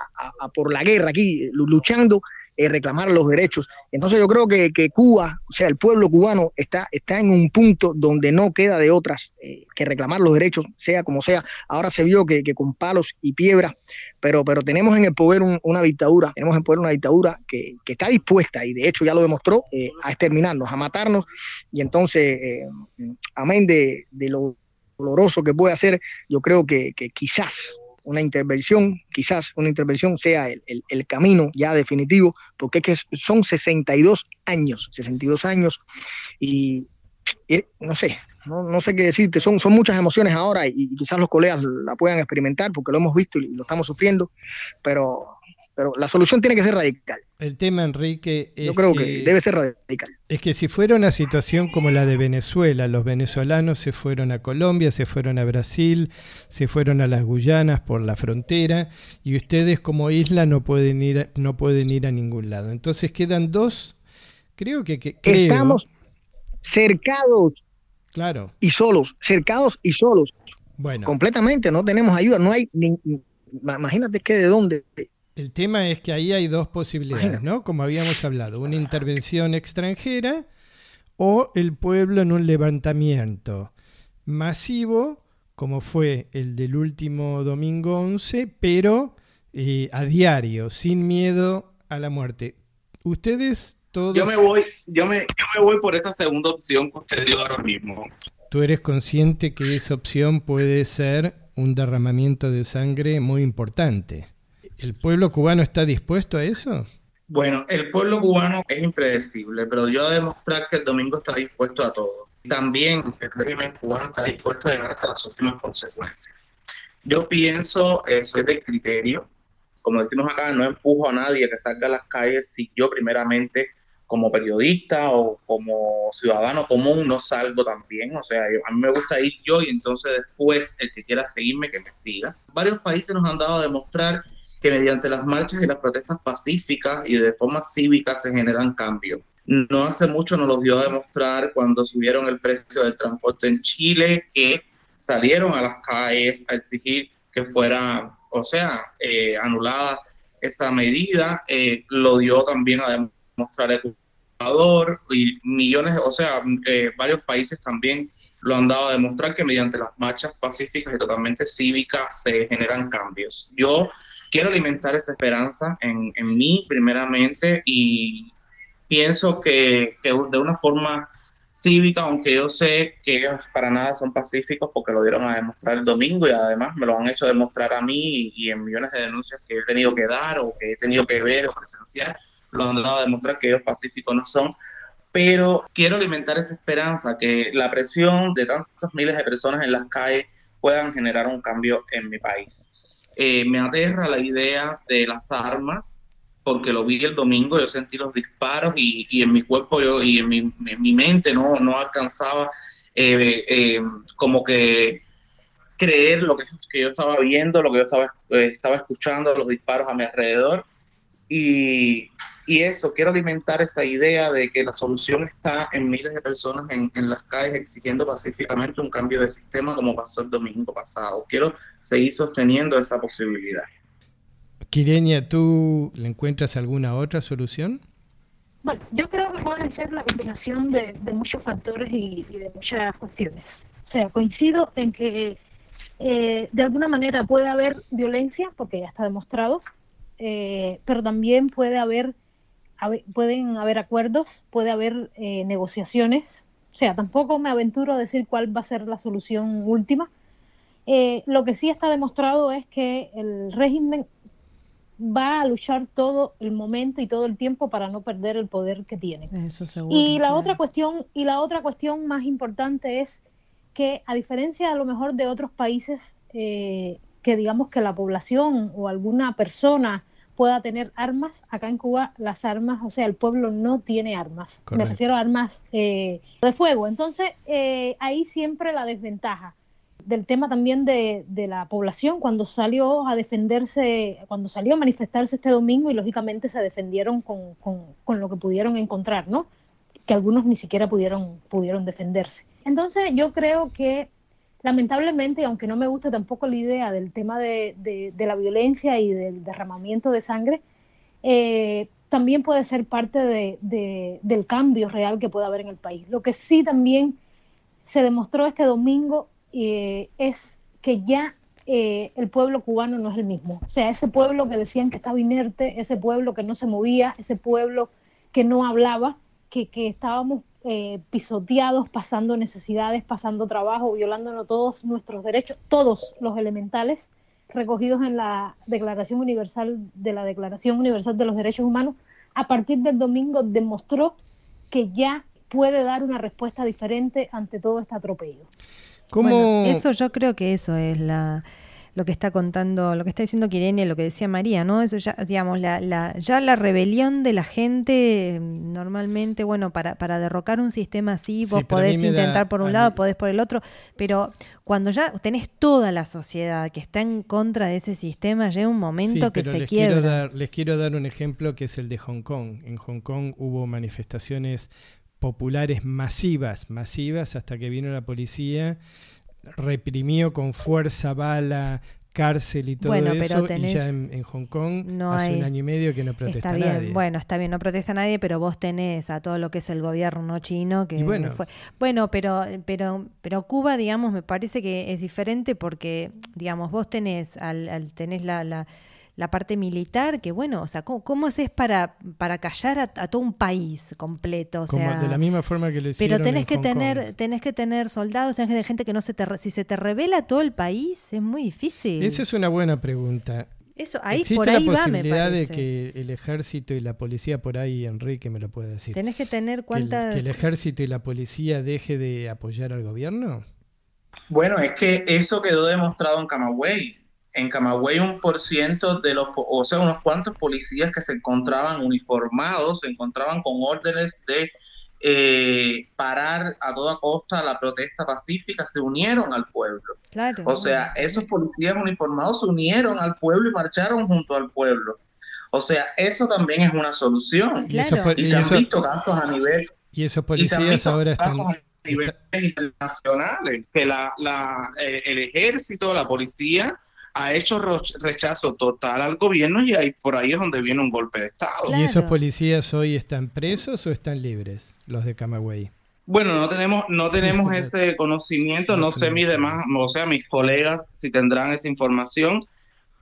a, por la guerra aquí, luchando eh, reclamar los derechos. Entonces yo creo que, Cuba, o sea, el pueblo cubano está, está en un punto donde no queda de otras que reclamar los derechos, sea como sea. Ahora se vio que, que con palos y piedras pero, pero tenemos en el poder una dictadura, tenemos en poder una dictadura que, está dispuesta, y de hecho ya lo demostró, eh, a exterminarnos, a matarnos, y entonces, eh, amén de, lo doloroso que puede hacer, yo creo que, quizás una intervención, quizás una intervención sea el, camino ya definitivo, porque es que son 62 años, 62 años, y no sé, no, sé qué decirte, son, son muchas emociones ahora y, quizás los colegas la puedan experimentar porque lo hemos visto y lo estamos sufriendo, pero, pero la solución tiene que ser radical. El tema, Enrique, es Yo creo que, debe ser radical. Es que si fuera una situación como la de Venezuela, los venezolanos se fueron a Colombia, se fueron a Brasil, se fueron a las Guyanas por la frontera y ustedes como isla no pueden ir, no pueden ir a ningún lado. Entonces quedan dos, creo que... que Estamos cercados Claro. Y solos, cercados y solos. Bueno. Completamente, no tenemos ayuda, no hay ni, imagínate que de dónde. El tema es que ahí hay dos posibilidades, ¿no? Como habíamos hablado, una intervención extranjera o el pueblo en un levantamiento masivo, como fue el del último domingo 11, pero eh, a diario, sin miedo a la muerte. Ustedes yo me voy, yo me, yo me voy por esa segunda opción que usted dio ahora mismo. ¿Tú eres consciente que esa opción puede ser un derramamiento de sangre muy importante? ¿El pueblo cubano está dispuesto a eso? Bueno, el pueblo cubano es impredecible, pero yo a demostrar que el domingo está dispuesto a todo. También el régimen cubano está dispuesto a llegar hasta las últimas consecuencias. Yo pienso, eso es del criterio. Como decimos acá, no empujo a nadie que salga a las calles si yo primeramente como periodista o como ciudadano común no salgo también. O sea, a mí me gusta ir yo y entonces después el que quiera seguirme, que me siga. Varios países nos han dado a demostrar que mediante las marchas y las protestas pacíficas y de forma cívica se generan cambios. No hace mucho nos lo dio a demostrar cuando subieron el precio del transporte en Chile, que salieron a las calles a exigir que fuera, o sea, eh, anulada esa medida. Eh, lo dio también a demostrar Ecuador y millones, o sea, eh, varios países también lo han dado a demostrar que mediante las marchas pacíficas y totalmente cívicas se generan cambios. Yo quiero alimentar esa esperanza en, en mí primeramente y pienso que, que, de una forma cívica, aunque yo sé que ellos para nada son pacíficos porque lo dieron a demostrar el domingo y además me lo han hecho demostrar a mí y, en millones de denuncias que he tenido que dar o que he tenido que ver o presenciar, lo han dado a demostrar que ellos pacíficos no son. Pero quiero alimentar esa esperanza, que la presión de tantos miles de personas en las calles puedan generar un cambio en mi país. Eh, me aterra la idea de las armas, porque lo vi el domingo, yo sentí los disparos y, y en mi cuerpo yo, y en mi, en mi mente no, no alcanzaba eh, eh, como que creer lo que, que, yo estaba viendo, lo que yo estaba, estaba escuchando, los disparos a mi alrededor. Y, y, eso, quiero alimentar esa idea de que la solución está en miles de personas en, en las calles exigiendo pacíficamente un cambio de sistema como pasó el domingo pasado. Quiero seguir sosteniendo esa posibilidad. Kirenia, ¿tú le encuentras alguna otra solución? Bueno, yo creo que puede ser la combinación de, de muchos factores y, y, de muchas cuestiones. O sea, coincido en que eh, de alguna manera puede haber violencia, porque ya está demostrado, eh, pero también puede haber, haber, pueden haber acuerdos, puede haber eh, negociaciones. O sea, tampoco me aventuro a decir cuál va a ser la solución última, eh, lo que sí está demostrado es que el régimen va a luchar todo el momento y todo el tiempo para no perder el poder que tiene. Eso seguro, y la otra cuestión y la otra cuestión más importante es que a diferencia a lo mejor de otros países eh, que digamos que la población o alguna persona pueda tener armas, acá en Cuba las armas, o sea, el pueblo no tiene armas. Correcto. Me refiero a armas eh, de fuego. Entonces, eh, ahí siempre la desventaja del tema también de, de, la población cuando salió a defenderse, cuando salió a manifestarse este domingo y lógicamente se defendieron con, con, con, lo que pudieron encontrar, ¿no? Que algunos ni siquiera pudieron, pudieron defenderse. Entonces yo creo que lamentablemente, aunque no me gusta tampoco la idea del tema de, de, de la violencia y del derramamiento de sangre, eh, también puede ser parte del cambio real que puede haber en el país. Lo que sí también se demostró este domingo eh, es que ya eh, el pueblo cubano no es el mismo. O sea, ese pueblo que decían que estaba inerte, ese pueblo que no se movía, ese pueblo que no hablaba, que, que estábamos eh, pisoteados, pasando necesidades, pasando trabajo, violándonos todos nuestros derechos, todos los elementales recogidos en la Declaración Universal de la Declaración Universal de los Derechos Humanos, a partir del domingo demostró que ya puede dar una respuesta diferente ante todo este atropello. Bueno, eso yo creo que eso es la lo que está contando, lo que está diciendo Kirenia, lo que decía María, ¿no? Eso ya, digamos, la, la, ya la rebelión de la gente, normalmente, bueno, para, para derrocar un sistema así, vos sí, podés intentar da, por un lado, mí... podés por el otro, pero cuando ya tenés toda la sociedad que está en contra de ese sistema, llega un momento sí, que se les quiebra. Quiero dar, les quiero dar un ejemplo que es el de Hong Kong. En Hong Kong hubo manifestaciones populares masivas, masivas, hasta que vino la policía, reprimió con fuerza, bala, cárcel y todo bueno, eso, tenés, y ya en, en, Hong Kong no hace hay, un año y medio que no protesta está bien, nadie. Bueno, está bien, no protesta nadie, pero vos tenés a todo lo que es el gobierno chino que bueno, fue. Bueno, pero, pero, pero Cuba, digamos, me parece que es diferente porque, digamos, vos tenés, al, al tenés la, la la parte militar, que bueno, o sea, ¿cómo, cómo haces para, para callar a, a, todo un país completo? O Como sea, de la misma forma que lo hicieron Pero tenés en que Hong tener, Kong. tenés que tener soldados, tenés que tener gente que no se te, si se te revela todo el país, es muy difícil. Esa es una buena pregunta. Eso, ahí, ¿Existe por ahí la va, me posibilidad de parece. que el ejército y la policía, por ahí Enrique me lo puede decir, Tenés que tener que el, cuántas... que el ejército y la policía deje de apoyar al gobierno? Bueno, es que eso quedó demostrado en Camagüey. En Camagüey un por ciento de los, o sea, unos cuantos policías que se encontraban uniformados, se encontraban con órdenes de eh, parar a toda costa la protesta pacífica, se unieron al pueblo. O sea, esos policías uniformados se unieron al pueblo y marcharon junto al pueblo. O sea, eso también es una solución. Y, se han visto casos a nivel... Y esos policías ahora están... A niveles internacionales, que la, la, eh, el ejército, la policía ha hecho rechazo total al gobierno y ahí por ahí es donde viene un golpe de Estado. ¿Y esos policías hoy están presos o están libres, los de Camagüey? Bueno, no tenemos, no tenemos ese conocimiento, no, sé mis demás, o sea, mis colegas si tendrán esa información,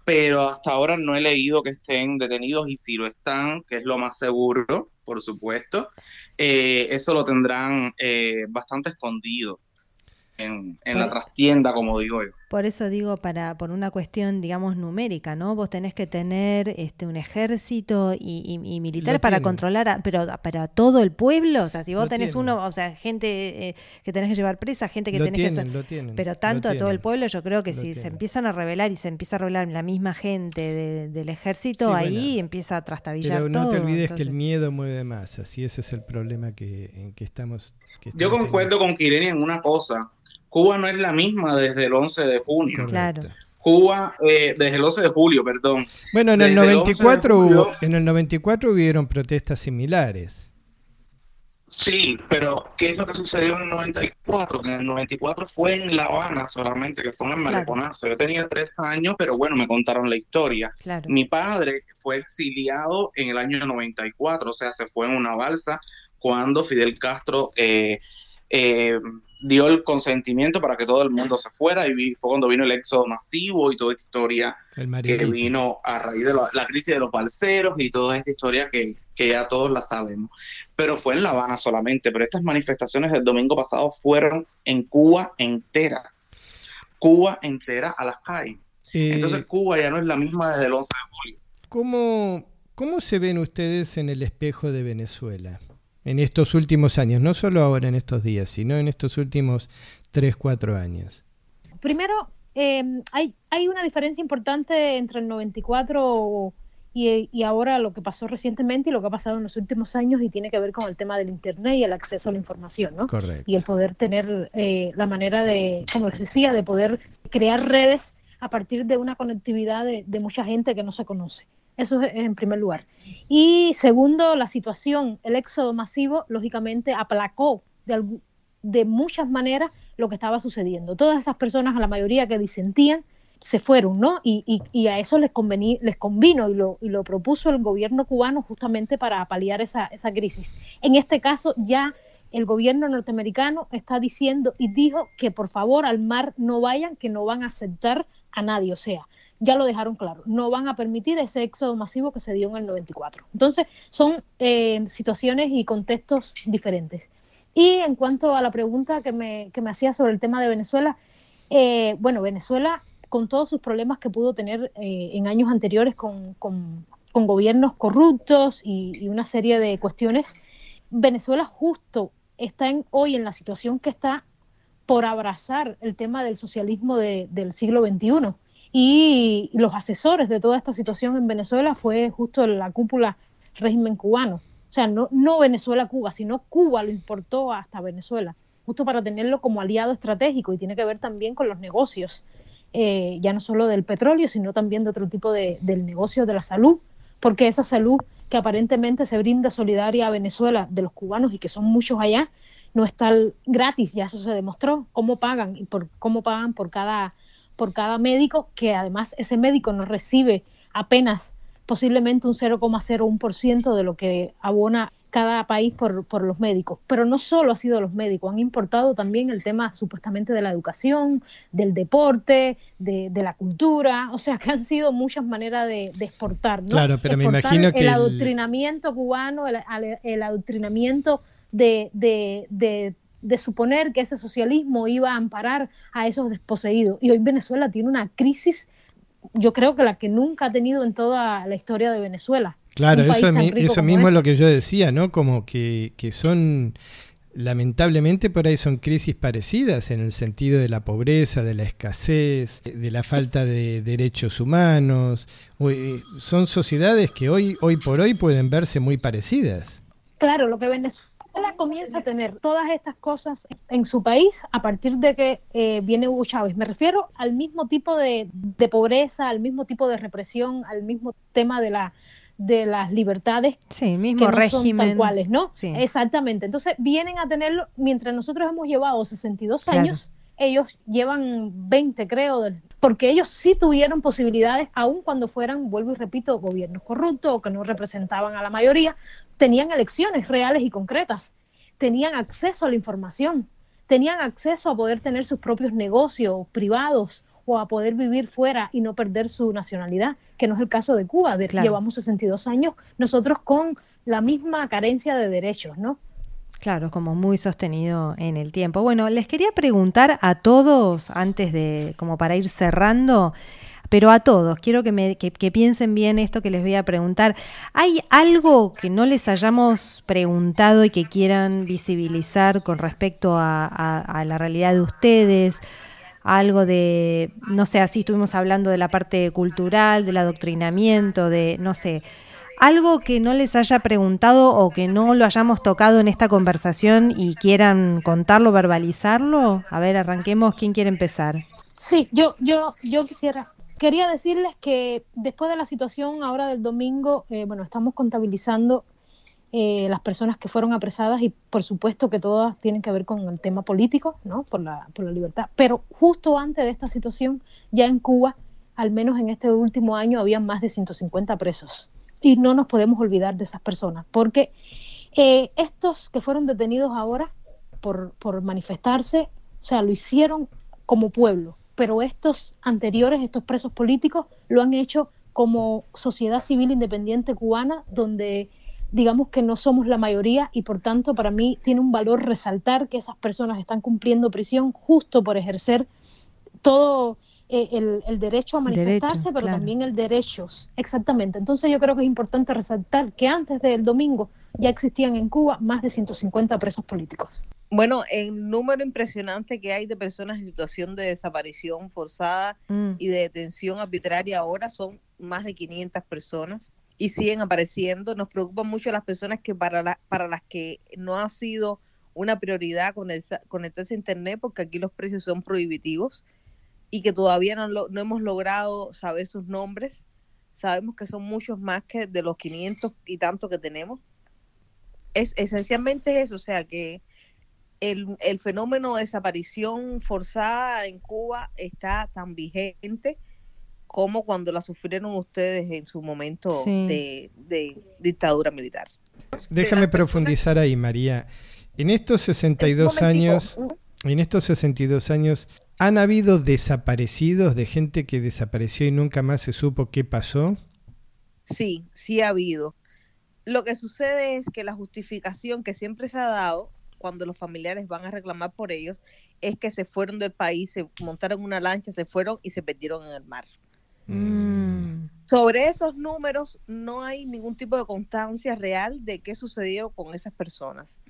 pero hasta ahora no he leído que estén detenidos y si lo están, que es lo más seguro, por supuesto, eh, eso lo tendrán eh, bastante escondido en, en la trastienda, como digo yo. Por eso digo, para por una cuestión, digamos, numérica, ¿no? Vos tenés que tener este un ejército y, militar para controlar, pero para todo el pueblo. O sea, si vos tenés uno, o sea, gente eh, que tenés que llevar presa, gente que tenés que... Lo tienen, pero tanto a todo el pueblo, yo creo que si se empiezan a revelar y se empieza a revelar la misma gente del ejército, ahí empieza a trastabillar pero no te olvides que el miedo mueve más, así ese es el problema que, en que estamos... yo concuerdo con Kireni en una cosa Cuba no es la misma desde el 11 de junio. Claro. Cuba, eh, desde el 11 de julio, perdón. Bueno, en el 94 hubo, en el 94 hubieron protestas similares. Sí, pero ¿qué es lo que sucedió en el 94? Que en el 94 fue en La Habana solamente, que fue en el Maleconazo. Yo tenía tres años, pero bueno, me contaron la historia. Mi padre fue exiliado en el año 94, o sea, se fue en una balsa cuando Fidel Castro eh, eh, dio el consentimiento para que todo el mundo se fuera y fue cuando vino el éxodo masivo y toda esta historia que vino a raíz de la, crisis de los balseros y toda esta historia que, ya todos la sabemos. Pero fue en La Habana solamente, pero estas manifestaciones del domingo pasado fueron en Cuba entera. Cuba entera a las calles. Eh, Entonces Cuba ya no es la misma desde el 11 de julio. ¿Cómo, ¿Cómo se ven ustedes en el espejo de Venezuela? En estos últimos años, no solo ahora en estos días, sino en estos últimos 3, 4 años? Primero, eh, hay, hay una diferencia importante entre el 94 y, y, ahora lo que pasó recientemente y lo que ha pasado en los últimos años y tiene que ver con el tema del Internet y el acceso a la información, ¿no? Correcto. Y el poder tener eh, la manera de, como les decía, de poder crear redes a partir de una conectividad de, de mucha gente que no se conoce. Eso es en primer lugar. Y segundo, la situación, el éxodo masivo, lógicamente aplacó de, de muchas maneras lo que estaba sucediendo. Todas esas personas, a la mayoría que disentían, se fueron, ¿no? Y, y, a eso les, convení, les convino y lo, y lo, propuso el gobierno cubano justamente para paliar esa, esa crisis. En este caso ya el gobierno norteamericano está diciendo y dijo que por favor al mar no vayan, que no van a aceptar a nadie. O sea, ya lo dejaron claro, no van a permitir ese éxodo masivo que se dio en el 94. Entonces, son eh, situaciones y contextos diferentes. Y en cuanto a la pregunta que me, que me hacía sobre el tema de Venezuela, eh, bueno, Venezuela, con todos sus problemas que pudo tener eh, en años anteriores con, con, gobiernos corruptos y, una serie de cuestiones, Venezuela justo está en, hoy en la situación que está por abrazar el tema del socialismo del siglo XXI y los asesores de toda esta situación en Venezuela fue justo la cúpula régimen cubano. O sea, no, no Venezuela-Cuba, sino Cuba lo importó hasta Venezuela, justo para tenerlo como aliado estratégico. Y tiene que ver también con los negocios, eh, ya no solo del petróleo, sino también de otro tipo de, del negocio de la salud, porque esa salud que aparentemente se brinda solidaria a Venezuela de los cubanos y que son muchos allá, no está gratis, ya eso se demostró, cómo pagan y por cómo pagan por cada por cada médico, que además ese médico no recibe apenas posiblemente un 0,01% de lo que abona cada país por, por, los médicos. Pero no solo ha sido los médicos, han importado también el tema supuestamente de la educación, del deporte, de, la cultura, o sea que han sido muchas maneras de, exportar. ¿no? Claro, pero me imagino que... El adoctrinamiento cubano, el, el adoctrinamiento de, de de suponer que ese socialismo iba a amparar a esos desposeídos. Y hoy Venezuela tiene una crisis, yo creo que la que nunca ha tenido en toda la historia de Venezuela. Claro, eso, eso mismo es lo que yo decía, ¿no? Como que, que son lamentablemente por ahí son crisis parecidas en el sentido de la pobreza, de la escasez, de la falta de derechos humanos. Son sociedades que hoy, hoy por hoy pueden verse muy parecidas. Claro, lo que Venezuela comienza a tener todas estas cosas en su país a partir de que eh, viene Hugo Chávez. Me refiero al mismo tipo de, de pobreza, al mismo tipo de represión, al mismo tema de la de las libertades sí, mismo que no régimen. son cuales, ¿no? Exactamente. Entonces vienen a tenerlo, mientras nosotros hemos llevado 62 años, ellos llevan 20, creo, porque ellos sí tuvieron posibilidades, aun cuando fueran, vuelvo y repito, gobiernos corruptos o que no representaban a la mayoría, tenían elecciones reales y concretas, tenían acceso a la información, tenían acceso a poder tener sus propios negocios privados, o a poder vivir fuera y no perder su nacionalidad, que no es el caso de Cuba. Llevamos 62 años nosotros con la misma carencia de derechos, ¿no? Claro, como muy sostenido en el tiempo. Bueno, les quería preguntar a todos, antes de, como para ir cerrando, pero a todos, quiero que, me, que, piensen bien esto que les voy a preguntar. ¿Hay algo que no les hayamos preguntado y que quieran visibilizar con respecto a, la realidad de ustedes? algo de, no sé, así estuvimos hablando de la parte cultural, del adoctrinamiento, de, no sé, algo que no les haya preguntado o que no lo hayamos tocado en esta conversación y quieran contarlo, verbalizarlo. A ver, arranquemos. ¿Quién quiere empezar? Sí, yo, yo, yo quisiera. Quería decirles que después de la situación ahora del domingo, eh, bueno, estamos contabilizando eh, las personas que fueron apresadas y por supuesto que todas tienen que ver con el tema político, ¿no? por, la, por la libertad. Pero justo antes de esta situación, ya en Cuba, al menos en este último año, había más de 150 presos. Y no nos podemos olvidar de esas personas, porque eh, estos que fueron detenidos ahora por, por manifestarse, o sea, lo hicieron como pueblo, pero estos anteriores, estos presos políticos, lo han hecho como sociedad civil independiente cubana, donde digamos que no somos la mayoría y por tanto para mí tiene un valor resaltar que esas personas están cumpliendo prisión justo por ejercer todo eh, el, derecho a manifestarse, pero también el derecho, exactamente. Entonces yo creo que es importante resaltar que antes del domingo ya existían en Cuba más de 150 presos políticos. Bueno, el número impresionante que hay de personas en situación de desaparición forzada mm. y de detención arbitraria ahora son más de 500 personas y siguen apareciendo. Nos preocupan mucho las personas que para, para las que no ha sido una prioridad conectarse a Internet porque aquí los precios son prohibitivos y que todavía no, no hemos logrado saber sus nombres. Sabemos que son muchos más que de los 500 y tanto que tenemos. Es esencialmente eso, o sea que el, el fenómeno de desaparición forzada en Cuba está tan vigente como cuando la sufrieron ustedes en su momento de, dictadura militar. Déjame profundizar ahí, María. En estos 62 años, en estos 62 años, ¿han habido desaparecidos de gente que desapareció y nunca más se supo qué pasó? Sí, sí ha habido. Lo que sucede es que la justificación que siempre se ha dado cuando los familiares van a reclamar por ellos es que se fueron del país, se montaron una lancha, se fueron y se perdieron en el mar. Mm. Sobre esos números no hay ningún tipo de constancia real de qué sucedió con esas personas.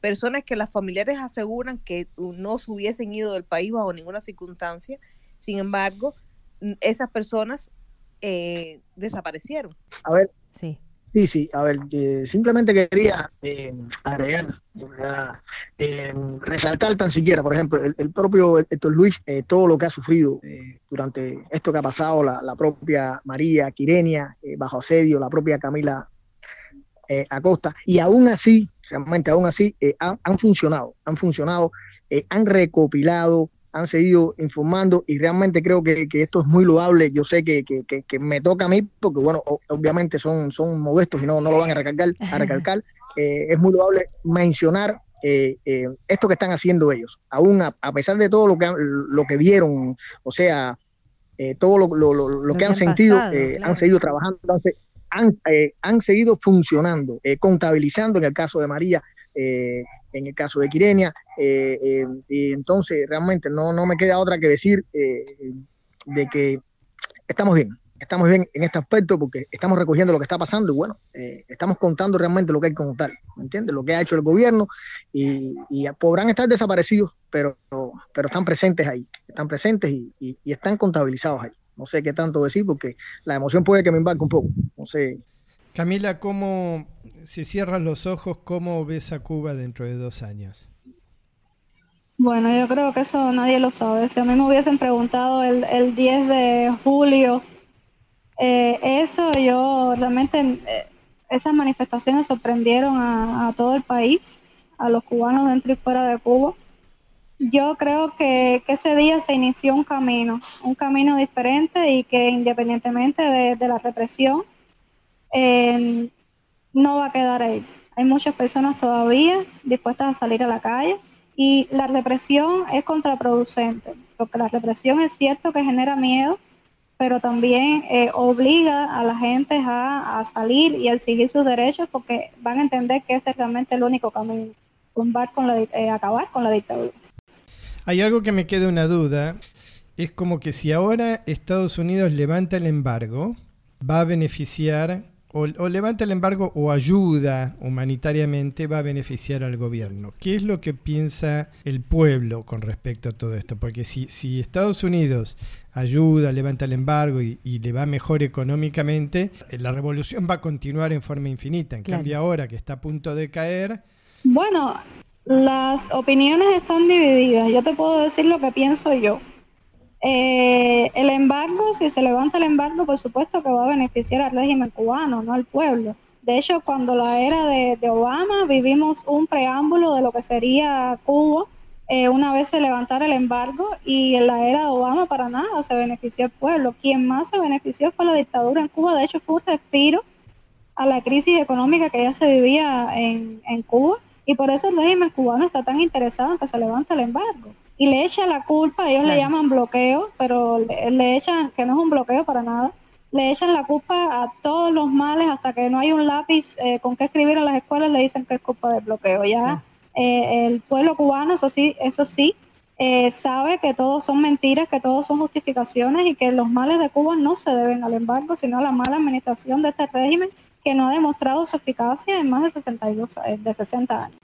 Personas que las familiares aseguran que no se hubiesen ido del país bajo ninguna circunstancia, sin embargo, esas personas eh, desaparecieron. A ver, sí. Sí, sí, a ver, eh, simplemente quería eh, agregar, eh, resaltar tan siquiera, por ejemplo, el, propio Héctor Luis, todo lo que ha sufrido durante esto que ha pasado, la, propia María Quirenia bajo asedio, la propia Camila Acosta, y aún así, realmente aún así, han, han, funcionado, han funcionado, han recopilado han seguido informando y realmente creo que, esto es muy loable. Yo sé que, me toca a mí, porque bueno, obviamente son, son modestos y no, no lo van a recalcar. A recalcar. <laughs> Eh, es muy loable mencionar eh, eh, esto que están haciendo ellos. Aún a, pesar de todo lo que, lo que vieron, o sea, todo lo, lo, que, han, sentido, han seguido trabajando, han, han seguido funcionando, contabilizando en el caso de María, eh, en el caso de Quirenia. Eh, eh, y entonces realmente no, no me queda otra que decir de que estamos bien, estamos bien en este aspecto porque estamos recogiendo lo que está pasando y bueno, eh, estamos contando realmente lo que hay que contar, ¿me entiendes? Lo que ha hecho el gobierno y, podrán estar desaparecidos, pero, pero están presentes ahí, están presentes y, y, están contabilizados ahí. No sé qué tanto decir porque la emoción puede que me embarque un poco. No sé. Camila, ¿cómo, si cierras los ojos, cómo ves a Cuba dentro de dos años? Bueno, yo creo que eso nadie lo sabe. Si a mí me hubiesen preguntado el, el 10 de julio eh, eso, yo realmente, eh, esas manifestaciones sorprendieron a, todo el país, a los cubanos dentro y fuera de Cuba. Yo creo que, ese día se inició un camino, un camino diferente y que independientemente de, la represión, eh, no va a quedar ahí. Hay muchas personas todavía dispuestas a salir a la calle y la represión es contraproducente, porque la represión es cierto que genera miedo, pero también eh, obliga a la gente a, salir y a exigir sus derechos porque van a entender que ese es realmente el único camino, con eh, acabar con la dictadura. Hay algo que me queda una duda, es como que si ahora Estados Unidos levanta el embargo, va a beneficiar o, levanta el embargo o ayuda humanitariamente va a beneficiar al gobierno. ¿Qué es lo que piensa el pueblo con respecto a todo esto? Porque si, si Estados Unidos ayuda, levanta el embargo y, le va mejor económicamente, eh, la revolución va a continuar en forma infinita. En cambio ahora que está a punto de caer... Bueno, las opiniones están divididas. Yo te puedo decir lo que pienso yo. Eh, el embargo, si se levanta el embargo, por supuesto que va a beneficiar al régimen cubano, no al pueblo. De hecho, cuando la era de, Obama vivimos un preámbulo de lo que sería Cuba eh, una vez se levantara el embargo y en la era de Obama para nada se benefició el pueblo. Quien más se benefició fue la dictadura en Cuba. De hecho, fue un respiro a la crisis económica que ya se vivía en, en Cuba y por eso el régimen cubano está tan interesado en que se levante el embargo y le echa la culpa, ellos le llaman bloqueo, pero le, echan, que no es un bloqueo para nada, le echan la culpa a todos los males hasta que no hay un lápiz eh, con qué escribir en las escuelas, le dicen que es culpa del bloqueo. Ya eh, el pueblo cubano, eso sí, eso sí, eh, sabe que todos son mentiras, que todos son justificaciones y que los males de Cuba no se deben al embargo, sino a la mala administración de este régimen que no ha demostrado su eficacia en más de 62, de 60 años.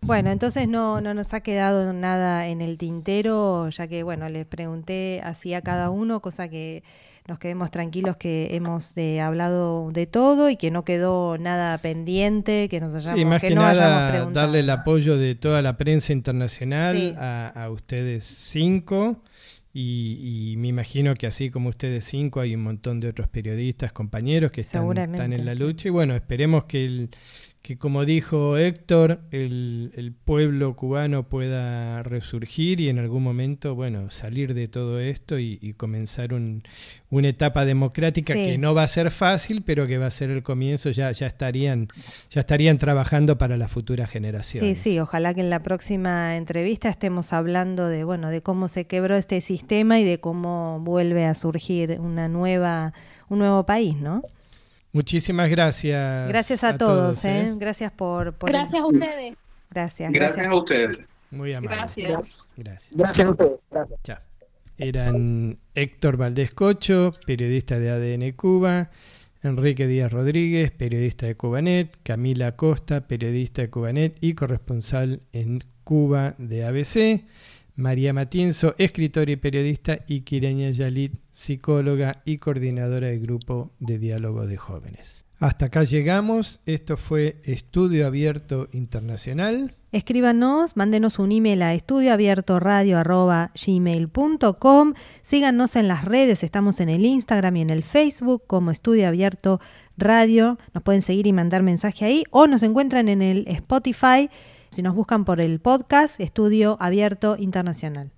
Bueno, entonces no, no nos ha quedado nada en el tintero, ya que, bueno, les pregunté así a cada uno, cosa que nos quedemos tranquilos que hemos eh, hablado de todo y que no quedó nada pendiente, que nos hayamos, sí, más que, no nada darle el apoyo de toda la prensa internacional a, ustedes cinco. Y, me imagino que así como ustedes cinco hay un montón de otros periodistas, compañeros que están, están en la lucha. Y bueno, esperemos que el, que como dijo Héctor, el, pueblo cubano pueda resurgir y en algún momento, bueno, salir de todo esto y, comenzar una etapa democrática que no va a ser fácil, pero que va a ser el comienzo, ya, ya estarían, ya estarían trabajando para las futuras generaciones. Sí, sí, ojalá que en la próxima entrevista estemos hablando de, bueno, de cómo se quebró este sistema y de cómo vuelve a surgir una nueva, un nuevo país, ¿no? Muchísimas gracias. Gracias a, todos, ¿eh? ¿eh? Gracias por, Gracias a ustedes. Gracias. Gracias, a ustedes. Muy amable. Gracias. Gracias. Gracias a ustedes. Gracias. Chao. Eran Héctor Valdés Cocho, periodista de ADN Cuba, Enrique Díaz Rodríguez, periodista de Cubanet, Camila Costa, periodista de Cubanet y corresponsal en Cuba de ABC, María Matienzo, escritora y periodista, y Kireña Yalit, psicóloga y coordinadora del grupo de diálogo de jóvenes. Hasta acá llegamos. Esto fue Estudio Abierto Internacional. Escríbanos, mándenos un email a estudioabiertoradio.gmail.com Síganos en las redes, estamos en el Instagram y en el Facebook como Estudio Abierto Radio. Nos pueden seguir y mandar mensaje ahí o nos encuentran en el Spotify si nos buscan por el podcast Estudio Abierto Internacional.